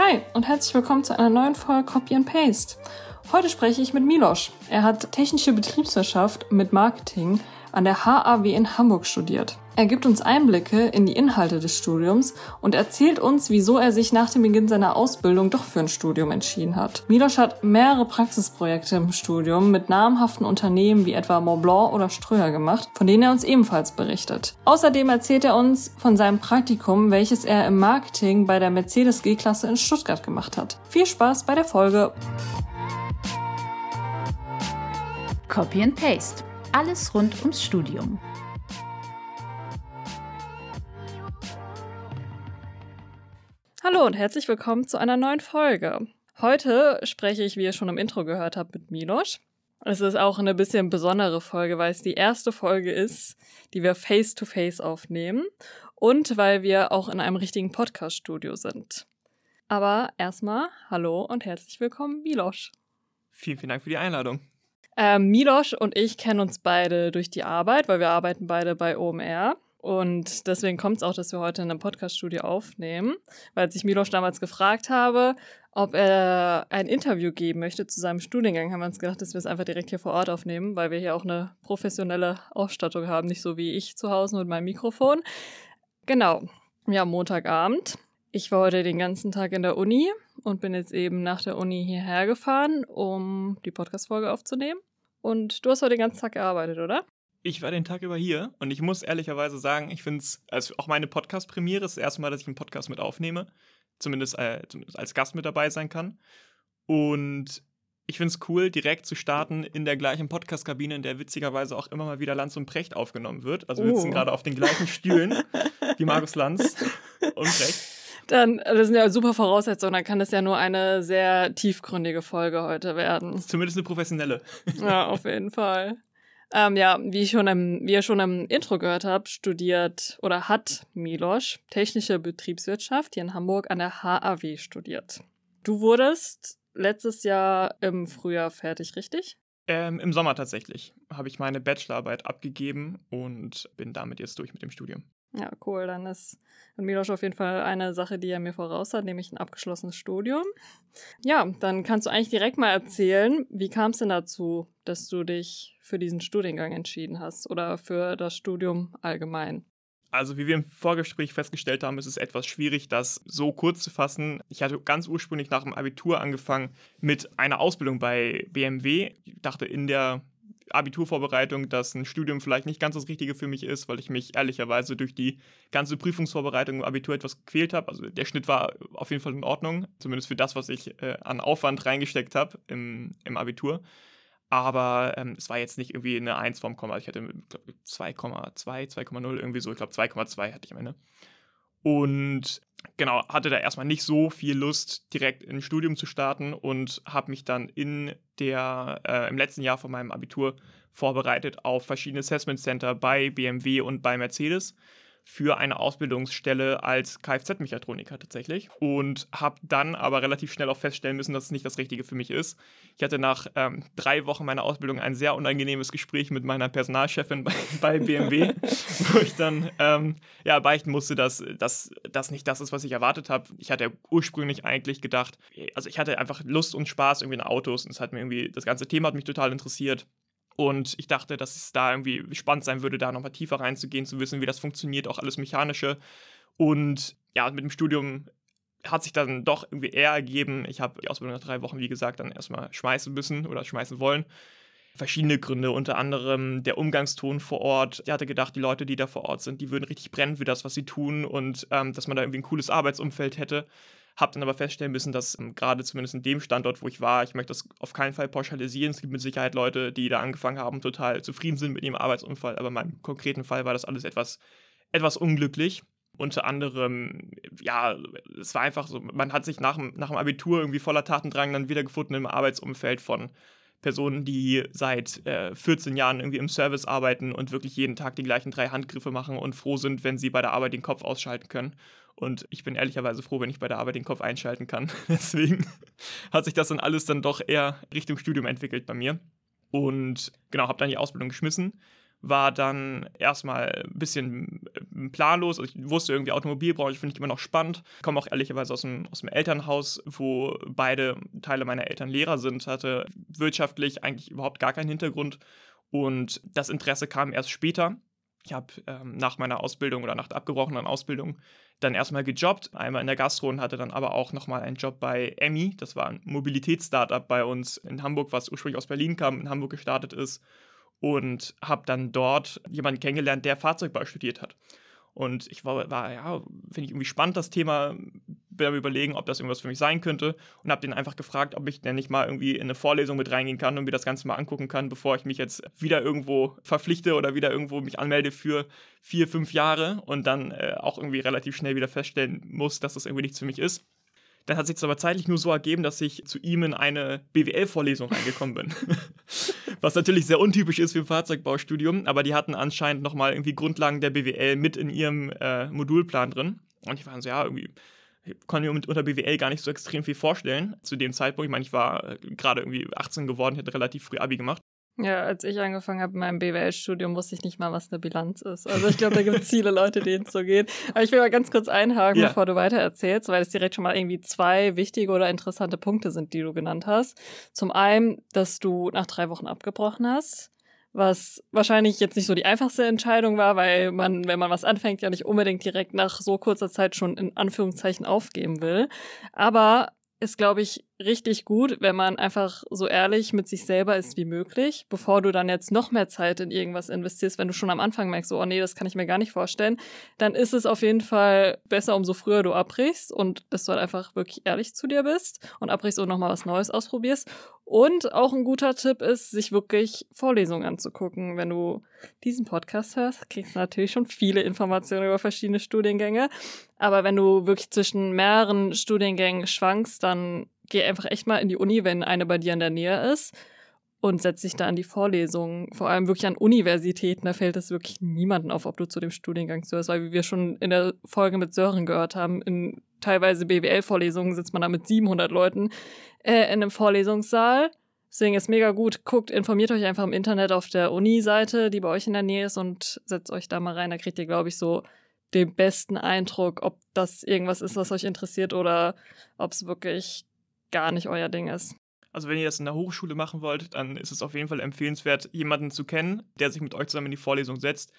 Hi und herzlich willkommen zu einer neuen Folge Copy and Paste. Heute spreche ich mit Milosch. Er hat technische Betriebswirtschaft mit Marketing an der HAW in Hamburg studiert. Er gibt uns Einblicke in die Inhalte des Studiums und erzählt uns, wieso er sich nach dem Beginn seiner Ausbildung doch für ein Studium entschieden hat. Milosch hat mehrere Praxisprojekte im Studium mit namhaften Unternehmen wie etwa Montblanc oder Ströer gemacht, von denen er uns ebenfalls berichtet. Außerdem erzählt er uns von seinem Praktikum, welches er im Marketing bei der Mercedes G-Klasse in Stuttgart gemacht hat. Viel Spaß bei der Folge! Copy and Paste. Alles rund ums Studium. Hallo und herzlich willkommen zu einer neuen Folge. Heute spreche ich, wie ihr schon im Intro gehört habt, mit Milos. Es ist auch eine bisschen besondere Folge, weil es die erste Folge ist, die wir face-to-face -face aufnehmen und weil wir auch in einem richtigen Podcast-Studio sind. Aber erstmal hallo und herzlich willkommen, Milos. Vielen, vielen Dank für die Einladung. Ähm, Milos und ich kennen uns beide durch die Arbeit, weil wir arbeiten beide bei OMR. Und deswegen kommt es auch, dass wir heute in einem Podcast-Studio aufnehmen, weil sich Milos damals gefragt habe, ob er ein Interview geben möchte zu seinem Studiengang, haben wir uns gedacht, dass wir es einfach direkt hier vor Ort aufnehmen, weil wir hier auch eine professionelle Ausstattung haben, nicht so wie ich zu Hause mit meinem Mikrofon. Genau, ja, Montagabend. Ich war heute den ganzen Tag in der Uni und bin jetzt eben nach der Uni hierher gefahren, um die Podcast-Folge aufzunehmen. Und du hast heute den ganzen Tag gearbeitet, oder? Ich war den Tag über hier und ich muss ehrlicherweise sagen, ich finde es, also auch meine Podcast-Premiere ist das erste Mal, dass ich einen Podcast mit aufnehme. Zumindest, äh, zumindest als Gast mit dabei sein kann. Und ich finde es cool, direkt zu starten in der gleichen Podcast-Kabine, in der witzigerweise auch immer mal wieder Lanz und Precht aufgenommen wird. Also wir sitzen oh. gerade auf den gleichen Stühlen wie Markus Lanz und Precht. Dann, das sind ja super Voraussetzungen, dann kann das ja nur eine sehr tiefgründige Folge heute werden. Zumindest eine professionelle. Ja, auf jeden Fall. Ähm, ja, wie, ich schon im, wie ihr schon im Intro gehört habt, studiert oder hat Milosch technische Betriebswirtschaft hier in Hamburg an der HAW studiert. Du wurdest letztes Jahr im Frühjahr fertig, richtig? Ähm, Im Sommer tatsächlich habe ich meine Bachelorarbeit abgegeben und bin damit jetzt durch mit dem Studium. Ja, cool. Dann ist Milosch auf jeden Fall eine Sache, die er mir voraus hat, nämlich ein abgeschlossenes Studium. Ja, dann kannst du eigentlich direkt mal erzählen, wie kam es denn dazu, dass du dich für diesen Studiengang entschieden hast oder für das Studium allgemein? Also wie wir im Vorgespräch festgestellt haben, ist es etwas schwierig, das so kurz zu fassen. Ich hatte ganz ursprünglich nach dem Abitur angefangen mit einer Ausbildung bei BMW. Ich dachte in der Abiturvorbereitung, dass ein Studium vielleicht nicht ganz das Richtige für mich ist, weil ich mich ehrlicherweise durch die ganze Prüfungsvorbereitung im Abitur etwas gequält habe. Also der Schnitt war auf jeden Fall in Ordnung, zumindest für das, was ich äh, an Aufwand reingesteckt habe im, im Abitur. Aber ähm, es war jetzt nicht irgendwie eine 1 vom Komma. Ich hatte 2,2, 2,0 irgendwie so. Ich glaube 2,2 hatte ich am Ende. Und genau, hatte da erstmal nicht so viel Lust, direkt ein Studium zu starten und habe mich dann in der, äh, im letzten Jahr von meinem Abitur vorbereitet auf verschiedene Assessment Center bei BMW und bei Mercedes für eine Ausbildungsstelle als Kfz-Mechatroniker tatsächlich und habe dann aber relativ schnell auch feststellen müssen, dass es nicht das Richtige für mich ist. Ich hatte nach ähm, drei Wochen meiner Ausbildung ein sehr unangenehmes Gespräch mit meiner Personalchefin bei, bei BMW, wo ich dann ähm, ja, beichten musste, dass das nicht das ist, was ich erwartet habe. Ich hatte ursprünglich eigentlich gedacht, also ich hatte einfach Lust und Spaß irgendwie in Autos und es hat mir irgendwie, das ganze Thema hat mich total interessiert. Und ich dachte, dass es da irgendwie spannend sein würde, da nochmal tiefer reinzugehen, zu wissen, wie das funktioniert, auch alles Mechanische. Und ja, mit dem Studium hat sich dann doch irgendwie eher ergeben. Ich habe die Ausbildung nach drei Wochen, wie gesagt, dann erstmal schmeißen müssen oder schmeißen wollen. Verschiedene Gründe, unter anderem der Umgangston vor Ort. Ich hatte gedacht, die Leute, die da vor Ort sind, die würden richtig brennen für das, was sie tun und ähm, dass man da irgendwie ein cooles Arbeitsumfeld hätte. Habe dann aber feststellen müssen, dass ähm, gerade zumindest in dem Standort, wo ich war, ich möchte das auf keinen Fall pauschalisieren. Es gibt mit Sicherheit Leute, die da angefangen haben, total zufrieden sind mit ihrem Arbeitsunfall. Aber in meinem konkreten Fall war das alles etwas, etwas unglücklich. Unter anderem, ja, es war einfach so, man hat sich nach dem, nach dem Abitur irgendwie voller Tatendrang dann wiedergefunden im Arbeitsumfeld von Personen, die seit äh, 14 Jahren irgendwie im Service arbeiten und wirklich jeden Tag die gleichen drei Handgriffe machen und froh sind, wenn sie bei der Arbeit den Kopf ausschalten können. Und ich bin ehrlicherweise froh, wenn ich bei der Arbeit den Kopf einschalten kann. Deswegen hat sich das dann alles dann doch eher Richtung Studium entwickelt bei mir. Und genau, habe dann die Ausbildung geschmissen war dann erstmal ein bisschen äh, planlos. Also ich wusste irgendwie, Automobilbranche finde ich immer noch spannend. Komme auch ehrlicherweise aus dem, aus dem Elternhaus, wo beide Teile meiner Eltern Lehrer sind, hatte wirtschaftlich eigentlich überhaupt gar keinen Hintergrund. Und das Interesse kam erst später. Ich habe ähm, nach meiner Ausbildung oder nach der abgebrochenen Ausbildung dann erstmal gejobbt, einmal in der Gastro und hatte dann aber auch nochmal einen Job bei Emmy. Das war ein Mobilitätsstartup bei uns in Hamburg, was ursprünglich aus Berlin kam, in Hamburg gestartet ist und habe dann dort jemanden kennengelernt, der Fahrzeugbau studiert hat. Und ich war, war ja, finde ich irgendwie spannend, das Thema, bin am überlegen, ob das irgendwas für mich sein könnte und habe den einfach gefragt, ob ich denn nicht mal irgendwie in eine Vorlesung mit reingehen kann und mir das Ganze mal angucken kann, bevor ich mich jetzt wieder irgendwo verpflichte oder wieder irgendwo mich anmelde für vier, fünf Jahre und dann äh, auch irgendwie relativ schnell wieder feststellen muss, dass das irgendwie nichts für mich ist. Dann hat sich das aber zeitlich nur so ergeben, dass ich zu ihm in eine BWL-Vorlesung reingekommen bin. Was natürlich sehr untypisch ist für ein Fahrzeugbaustudium, aber die hatten anscheinend nochmal irgendwie Grundlagen der BWL mit in ihrem äh, Modulplan drin. Und ich war so, ja, irgendwie ich konnte mir unter BWL gar nicht so extrem viel vorstellen zu dem Zeitpunkt. Ich meine, ich war äh, gerade irgendwie 18 geworden, ich hatte relativ früh Abi gemacht. Ja, als ich angefangen habe in meinem BWL-Studium, wusste ich nicht mal, was eine Bilanz ist. Also ich glaube, da gibt es viele Leute, denen es so geht. Aber ich will mal ganz kurz einhaken, ja. bevor du weiter erzählst, weil es direkt schon mal irgendwie zwei wichtige oder interessante Punkte sind, die du genannt hast. Zum einen, dass du nach drei Wochen abgebrochen hast was wahrscheinlich jetzt nicht so die einfachste Entscheidung war, weil man, wenn man was anfängt, ja nicht unbedingt direkt nach so kurzer Zeit schon in Anführungszeichen aufgeben will. Aber ist, glaube ich, richtig gut, wenn man einfach so ehrlich mit sich selber ist wie möglich, bevor du dann jetzt noch mehr Zeit in irgendwas investierst, wenn du schon am Anfang merkst, oh nee, das kann ich mir gar nicht vorstellen, dann ist es auf jeden Fall besser, umso früher du abbrichst und dass du halt einfach wirklich ehrlich zu dir bist und abbrichst und nochmal was Neues ausprobierst. Und auch ein guter Tipp ist, sich wirklich Vorlesungen anzugucken. Wenn du diesen Podcast hörst, kriegst du natürlich schon viele Informationen über verschiedene Studiengänge. Aber wenn du wirklich zwischen mehreren Studiengängen schwankst, dann geh einfach echt mal in die Uni, wenn eine bei dir in der Nähe ist und setz dich da an die Vorlesungen. Vor allem wirklich an Universitäten, da fällt es wirklich niemanden auf, ob du zu dem Studiengang gehörst, weil wie wir schon in der Folge mit Sören gehört haben, in teilweise BWL-Vorlesungen sitzt man da mit 700 Leuten äh, in einem Vorlesungssaal. Deswegen ist mega gut. Guckt, informiert euch einfach im Internet auf der Uni-Seite, die bei euch in der Nähe ist und setzt euch da mal rein. Da kriegt ihr, glaube ich, so den besten Eindruck, ob das irgendwas ist, was euch interessiert oder ob es wirklich gar nicht euer Ding ist. Also wenn ihr das in der Hochschule machen wollt, dann ist es auf jeden Fall empfehlenswert, jemanden zu kennen, der sich mit euch zusammen in die Vorlesung setzt.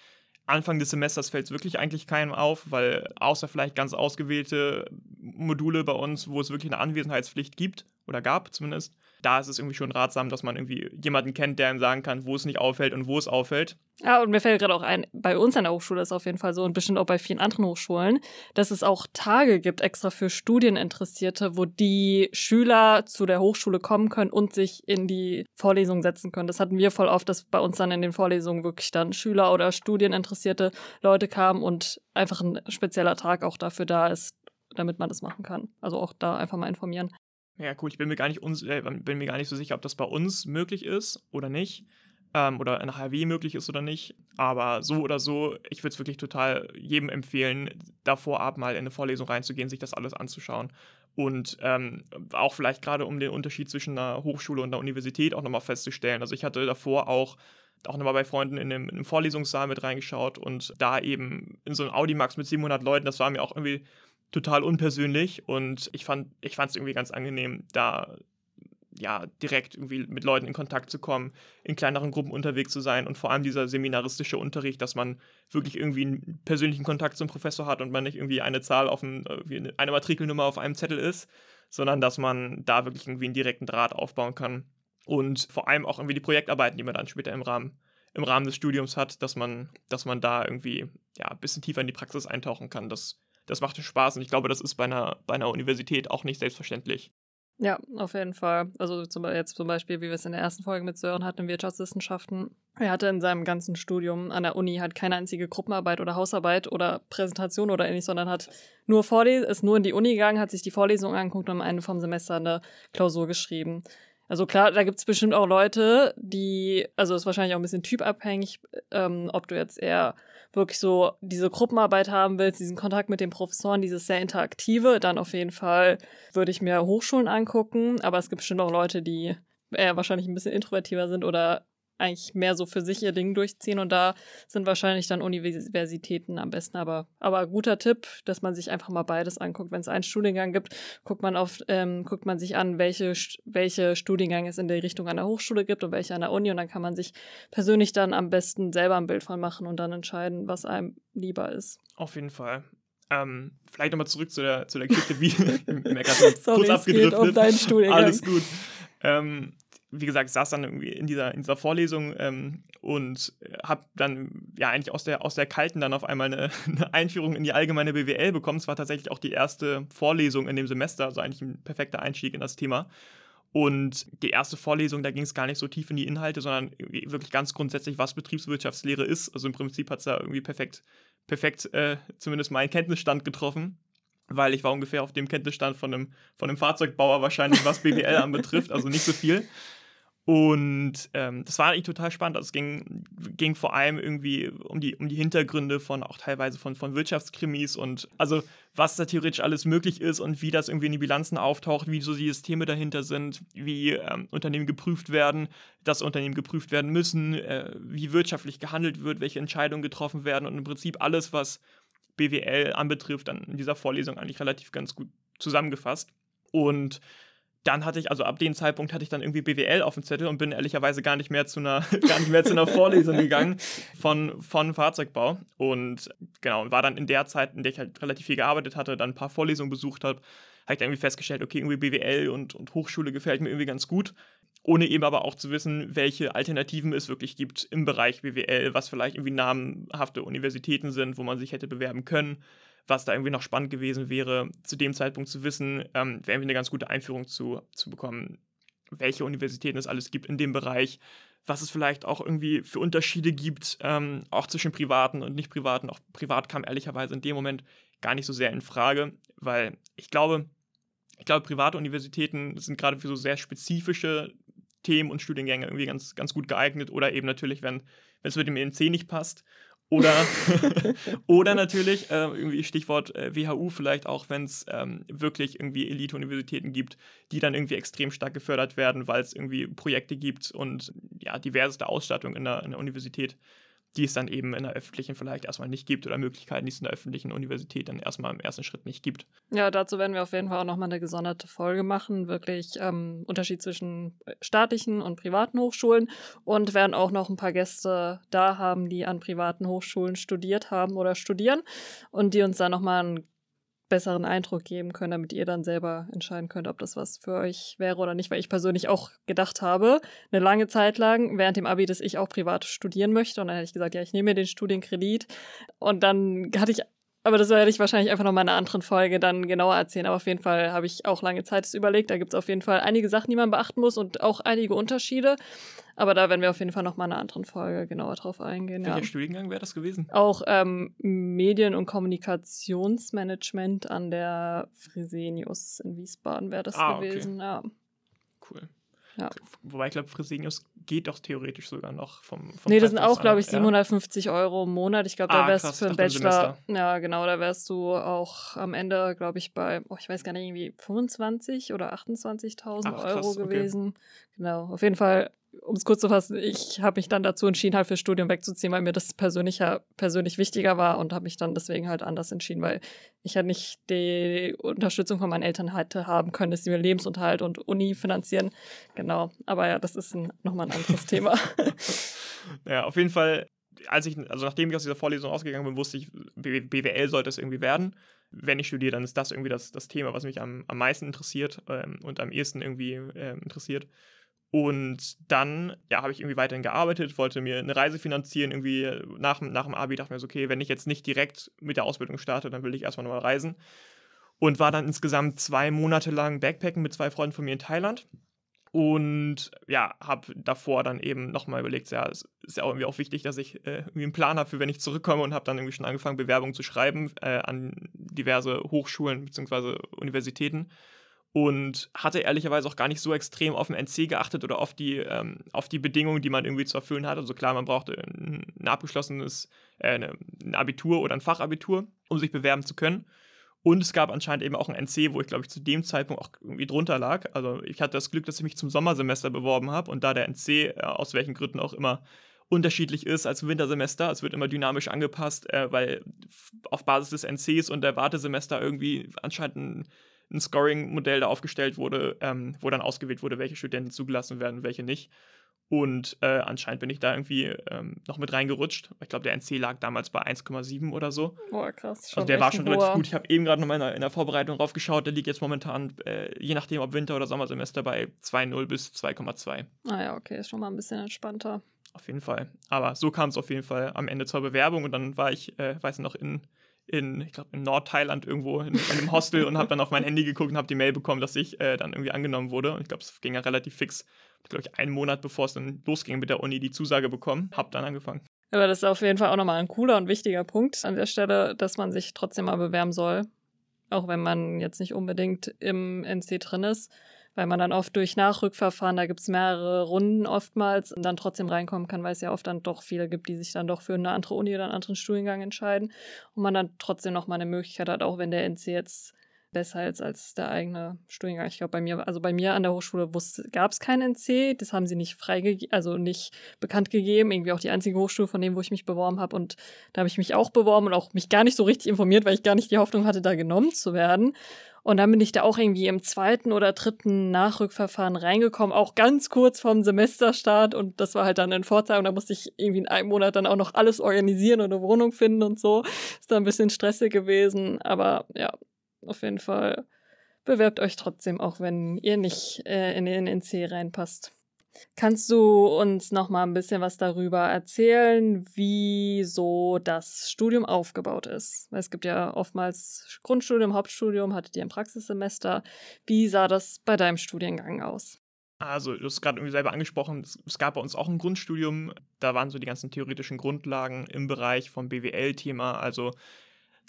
Anfang des Semesters fällt es wirklich eigentlich keinem auf, weil außer vielleicht ganz ausgewählte Module bei uns, wo es wirklich eine Anwesenheitspflicht gibt oder gab zumindest, da ist es irgendwie schon ratsam, dass man irgendwie jemanden kennt, der ihm sagen kann, wo es nicht auffällt und wo es auffällt. Ja, und mir fällt gerade auch ein, bei uns an der Hochschule ist auf jeden Fall so und bestimmt auch bei vielen anderen Hochschulen, dass es auch Tage gibt extra für Studieninteressierte, wo die Schüler zu der Hochschule kommen können und sich in die Vorlesung setzen können. Das hatten wir voll oft, dass bei uns dann in den Vorlesungen wirklich dann Schüler oder Studieninteressierte Leute kamen und einfach ein spezieller Tag auch dafür da ist, damit man das machen kann. Also auch da einfach mal informieren. Ja, cool. Ich bin mir gar nicht, äh, bin mir gar nicht so sicher, ob das bei uns möglich ist oder nicht. Ähm, oder in HW möglich ist oder nicht. Aber so oder so, ich würde es wirklich total jedem empfehlen, da vorab mal in eine Vorlesung reinzugehen, sich das alles anzuschauen. Und ähm, auch vielleicht gerade um den Unterschied zwischen einer Hochschule und einer Universität auch nochmal festzustellen. Also ich hatte davor auch auch nochmal bei Freunden in einem, in einem Vorlesungssaal mit reingeschaut und da eben in so einem Audimax mit 700 Leuten, das war mir auch irgendwie total unpersönlich und ich fand ich es irgendwie ganz angenehm, da ja direkt irgendwie mit Leuten in Kontakt zu kommen, in kleineren Gruppen unterwegs zu sein und vor allem dieser seminaristische Unterricht, dass man wirklich irgendwie einen persönlichen Kontakt zum Professor hat und man nicht irgendwie eine Zahl auf einem, eine Matrikelnummer auf einem Zettel ist, sondern dass man da wirklich irgendwie einen direkten Draht aufbauen kann und vor allem auch irgendwie die Projektarbeiten, die man dann später im Rahmen im Rahmen des Studiums hat, dass man, dass man da irgendwie ja, ein bisschen tiefer in die Praxis eintauchen kann. Das das machte Spaß und ich glaube, das ist bei einer, bei einer Universität auch nicht selbstverständlich. Ja, auf jeden Fall. Also zum, jetzt zum Beispiel, wie wir es in der ersten Folge mit Sören hatten, Wirtschaftswissenschaften. Er hatte in seinem ganzen Studium an der Uni halt keine einzige Gruppenarbeit oder Hausarbeit oder Präsentation oder ähnliches, sondern hat nur Vorles ist nur in die Uni gegangen, hat sich die Vorlesung angeguckt und am Ende vom Semester eine Klausur geschrieben. Also klar, da gibt es bestimmt auch Leute, die, also ist wahrscheinlich auch ein bisschen typabhängig, ähm, ob du jetzt eher wirklich so diese Gruppenarbeit haben willst, diesen Kontakt mit den Professoren, dieses sehr interaktive, dann auf jeden Fall würde ich mir Hochschulen angucken. Aber es gibt bestimmt auch Leute, die eher wahrscheinlich ein bisschen introvertiver sind oder eigentlich mehr so für sich ihr Ding durchziehen und da sind wahrscheinlich dann Universitäten am besten. Aber, aber guter Tipp, dass man sich einfach mal beides anguckt. Wenn es einen Studiengang gibt, guckt man auf, ähm, guckt man sich an, welche, welche Studiengänge es in der Richtung an der Hochschule gibt und welche an der Uni und dann kann man sich persönlich dann am besten selber ein Bild von machen und dann entscheiden, was einem lieber ist. Auf jeden Fall. Ähm, vielleicht nochmal zurück zu der, zu der Geschichte, wie mir gerade kurz abgedriftet. Um deinen Studiengang. Alles gut. Ähm, wie gesagt, ich saß dann irgendwie in dieser, in dieser Vorlesung ähm, und habe dann ja eigentlich aus der, aus der kalten dann auf einmal eine, eine, Einführung in die allgemeine BWL bekommen. Es war tatsächlich auch die erste Vorlesung in dem Semester, also eigentlich ein perfekter Einstieg in das Thema. Und die erste Vorlesung, da ging es gar nicht so tief in die Inhalte, sondern wirklich ganz grundsätzlich, was Betriebswirtschaftslehre ist. Also im Prinzip hat es da irgendwie perfekt, perfekt äh, zumindest meinen Kenntnisstand getroffen weil ich war ungefähr auf dem Kenntnisstand von einem, von einem Fahrzeugbauer wahrscheinlich, was BWL anbetrifft, also nicht so viel. Und ähm, das war eigentlich total spannend. Also es ging, ging vor allem irgendwie um die, um die Hintergründe von auch teilweise von, von Wirtschaftskrimis und also was da theoretisch alles möglich ist und wie das irgendwie in die Bilanzen auftaucht, wie so die Systeme dahinter sind, wie ähm, Unternehmen geprüft werden, dass Unternehmen geprüft werden müssen, äh, wie wirtschaftlich gehandelt wird, welche Entscheidungen getroffen werden und im Prinzip alles, was BWL anbetrifft, dann in dieser Vorlesung eigentlich relativ ganz gut zusammengefasst. Und dann hatte ich, also ab dem Zeitpunkt hatte ich dann irgendwie BWL auf dem Zettel und bin ehrlicherweise gar nicht mehr zu einer, gar nicht mehr zu einer Vorlesung gegangen von, von Fahrzeugbau. Und genau, war dann in der Zeit, in der ich halt relativ viel gearbeitet hatte, dann ein paar Vorlesungen besucht habe, habe ich dann irgendwie festgestellt, okay, irgendwie BWL und, und Hochschule gefällt mir irgendwie ganz gut. Ohne eben aber auch zu wissen, welche Alternativen es wirklich gibt im Bereich BWL, was vielleicht irgendwie namenhafte Universitäten sind, wo man sich hätte bewerben können was da irgendwie noch spannend gewesen wäre, zu dem Zeitpunkt zu wissen, ähm, wäre irgendwie eine ganz gute Einführung zu, zu bekommen, welche Universitäten es alles gibt in dem Bereich, was es vielleicht auch irgendwie für Unterschiede gibt, ähm, auch zwischen privaten und nicht privaten. Auch privat kam ehrlicherweise in dem Moment gar nicht so sehr in Frage, weil ich glaube, ich glaube, private Universitäten sind gerade für so sehr spezifische Themen und Studiengänge irgendwie ganz, ganz gut geeignet oder eben natürlich, wenn es mit dem ENC nicht passt oder, oder natürlich, äh, irgendwie Stichwort äh, WHU vielleicht auch, wenn es ähm, wirklich irgendwie Elite-Universitäten gibt, die dann irgendwie extrem stark gefördert werden, weil es irgendwie Projekte gibt und ja, diverseste Ausstattung in der, in der Universität die es dann eben in der öffentlichen vielleicht erstmal nicht gibt oder Möglichkeiten, die es in der öffentlichen Universität dann erstmal im ersten Schritt nicht gibt. Ja, dazu werden wir auf jeden Fall auch nochmal eine gesonderte Folge machen, wirklich ähm, Unterschied zwischen äh, staatlichen und privaten Hochschulen und werden auch noch ein paar Gäste da haben, die an privaten Hochschulen studiert haben oder studieren und die uns da nochmal einen besseren Eindruck geben können, damit ihr dann selber entscheiden könnt, ob das was für euch wäre oder nicht, weil ich persönlich auch gedacht habe, eine lange Zeit lang während dem Abi, dass ich auch privat studieren möchte. Und dann hätte ich gesagt, ja, ich nehme mir den Studienkredit. Und dann hatte ich aber das werde ich wahrscheinlich einfach noch mal in einer anderen Folge dann genauer erzählen. Aber auf jeden Fall habe ich auch lange Zeit überlegt. Da gibt es auf jeden Fall einige Sachen, die man beachten muss und auch einige Unterschiede. Aber da werden wir auf jeden Fall noch mal in einer anderen Folge genauer drauf eingehen. Welcher ja. Studiengang wäre das gewesen? Auch ähm, Medien- und Kommunikationsmanagement an der Fresenius in Wiesbaden wäre das ah, gewesen. Okay. Ja. Cool. Ja. Wobei ich glaube, Fresenius geht doch theoretisch sogar noch vom. vom nee, das sind auch, glaube ich, 750 ja. Euro im Monat. Ich glaube, da ah, wärst du für einen Bachelor. Ja, genau, da wärst du auch am Ende, glaube ich, bei, oh, ich weiß gar nicht, irgendwie 25 oder 28.000 Euro gewesen. Okay. Genau, auf jeden Fall um es kurz zu fassen, ich habe mich dann dazu entschieden, halt fürs Studium wegzuziehen, weil mir das persönlich, persönlich wichtiger war und habe mich dann deswegen halt anders entschieden, weil ich halt nicht die Unterstützung von meinen Eltern hatte haben können, dass sie mir Lebensunterhalt und Uni finanzieren. Genau. Aber ja, das ist ein, nochmal ein anderes Thema. Ja, auf jeden Fall, als ich, also nachdem ich aus dieser Vorlesung ausgegangen bin, wusste ich, BWL sollte es irgendwie werden. Wenn ich studiere, dann ist das irgendwie das, das Thema, was mich am, am meisten interessiert ähm, und am ehesten irgendwie äh, interessiert. Und dann, ja, habe ich irgendwie weiterhin gearbeitet, wollte mir eine Reise finanzieren, irgendwie nach, nach dem Abi dachte mir so, okay, wenn ich jetzt nicht direkt mit der Ausbildung starte, dann will ich erstmal nochmal reisen. Und war dann insgesamt zwei Monate lang Backpacken mit zwei Freunden von mir in Thailand. Und ja, habe davor dann eben nochmal überlegt, ja, es ist ja auch irgendwie auch wichtig, dass ich äh, irgendwie einen Plan habe für, wenn ich zurückkomme und habe dann irgendwie schon angefangen, Bewerbungen zu schreiben äh, an diverse Hochschulen bzw. Universitäten und hatte ehrlicherweise auch gar nicht so extrem auf den NC geachtet oder auf die, ähm, auf die Bedingungen, die man irgendwie zu erfüllen hat. Also klar, man brauchte ein, abgeschlossenes äh, ein Abitur oder ein Fachabitur, um sich bewerben zu können. Und es gab anscheinend eben auch ein NC, wo ich, glaube ich, zu dem Zeitpunkt auch irgendwie drunter lag. Also ich hatte das Glück, dass ich mich zum Sommersemester beworben habe und da der NC äh, aus welchen Gründen auch immer unterschiedlich ist als Wintersemester. Es wird immer dynamisch angepasst, äh, weil auf Basis des NCs und der Wartesemester irgendwie anscheinend ein, ein Scoring-Modell da aufgestellt wurde, ähm, wo dann ausgewählt wurde, welche Studenten zugelassen werden, welche nicht. Und äh, anscheinend bin ich da irgendwie ähm, noch mit reingerutscht. Ich glaube, der NC lag damals bei 1,7 oder so. Boah, krass. Schon also der war schon relativ gut. Ich habe eben gerade noch mal in der, in der Vorbereitung draufgeschaut. Der liegt jetzt momentan, äh, je nachdem ob Winter- oder Sommersemester, bei 2,0 bis 2,2. Ah ja, okay, ist schon mal ein bisschen entspannter. Auf jeden Fall. Aber so kam es auf jeden Fall am Ende zur Bewerbung und dann war ich, äh, weiß noch, in, in ich glaube, in Nordthailand irgendwo in, in einem Hostel und habe dann auf mein Handy geguckt und habe die Mail bekommen, dass ich äh, dann irgendwie angenommen wurde. Und ich glaube, es ging ja relativ fix glaube ich, einen Monat bevor es dann losging mit der Uni, die Zusage bekommen. Hab dann angefangen. Aber das ist auf jeden Fall auch nochmal ein cooler und wichtiger Punkt an der Stelle, dass man sich trotzdem mal bewerben soll. Auch wenn man jetzt nicht unbedingt im NC drin ist, weil man dann oft durch Nachrückverfahren, da gibt es mehrere Runden oftmals, und dann trotzdem reinkommen kann, weil es ja oft dann doch viele gibt, die sich dann doch für eine andere Uni oder einen anderen Studiengang entscheiden. Und man dann trotzdem nochmal eine Möglichkeit hat, auch wenn der NC jetzt besser als, als der eigene Studiengang. Ich glaube, bei mir, also bei mir an der Hochschule gab es keinen NC, das haben sie nicht freigegeben, also nicht bekannt gegeben. Irgendwie auch die einzige Hochschule von dem, wo ich mich beworben habe. Und da habe ich mich auch beworben und auch mich gar nicht so richtig informiert, weil ich gar nicht die Hoffnung hatte, da genommen zu werden. Und dann bin ich da auch irgendwie im zweiten oder dritten Nachrückverfahren reingekommen, auch ganz kurz vorm Semesterstart. Und das war halt dann in Pforzheim. Da musste ich irgendwie in einem Monat dann auch noch alles organisieren und eine Wohnung finden und so. Ist da ein bisschen stressig gewesen. Aber ja, auf jeden Fall bewerbt euch trotzdem, auch wenn ihr nicht äh, in den NC reinpasst. Kannst du uns noch mal ein bisschen was darüber erzählen, wie so das Studium aufgebaut ist? Es gibt ja oftmals Grundstudium, Hauptstudium, hattet ihr ein Praxissemester. Wie sah das bei deinem Studiengang aus? Also, du hast gerade irgendwie selber angesprochen, es gab bei uns auch ein Grundstudium. Da waren so die ganzen theoretischen Grundlagen im Bereich vom BWL-Thema, also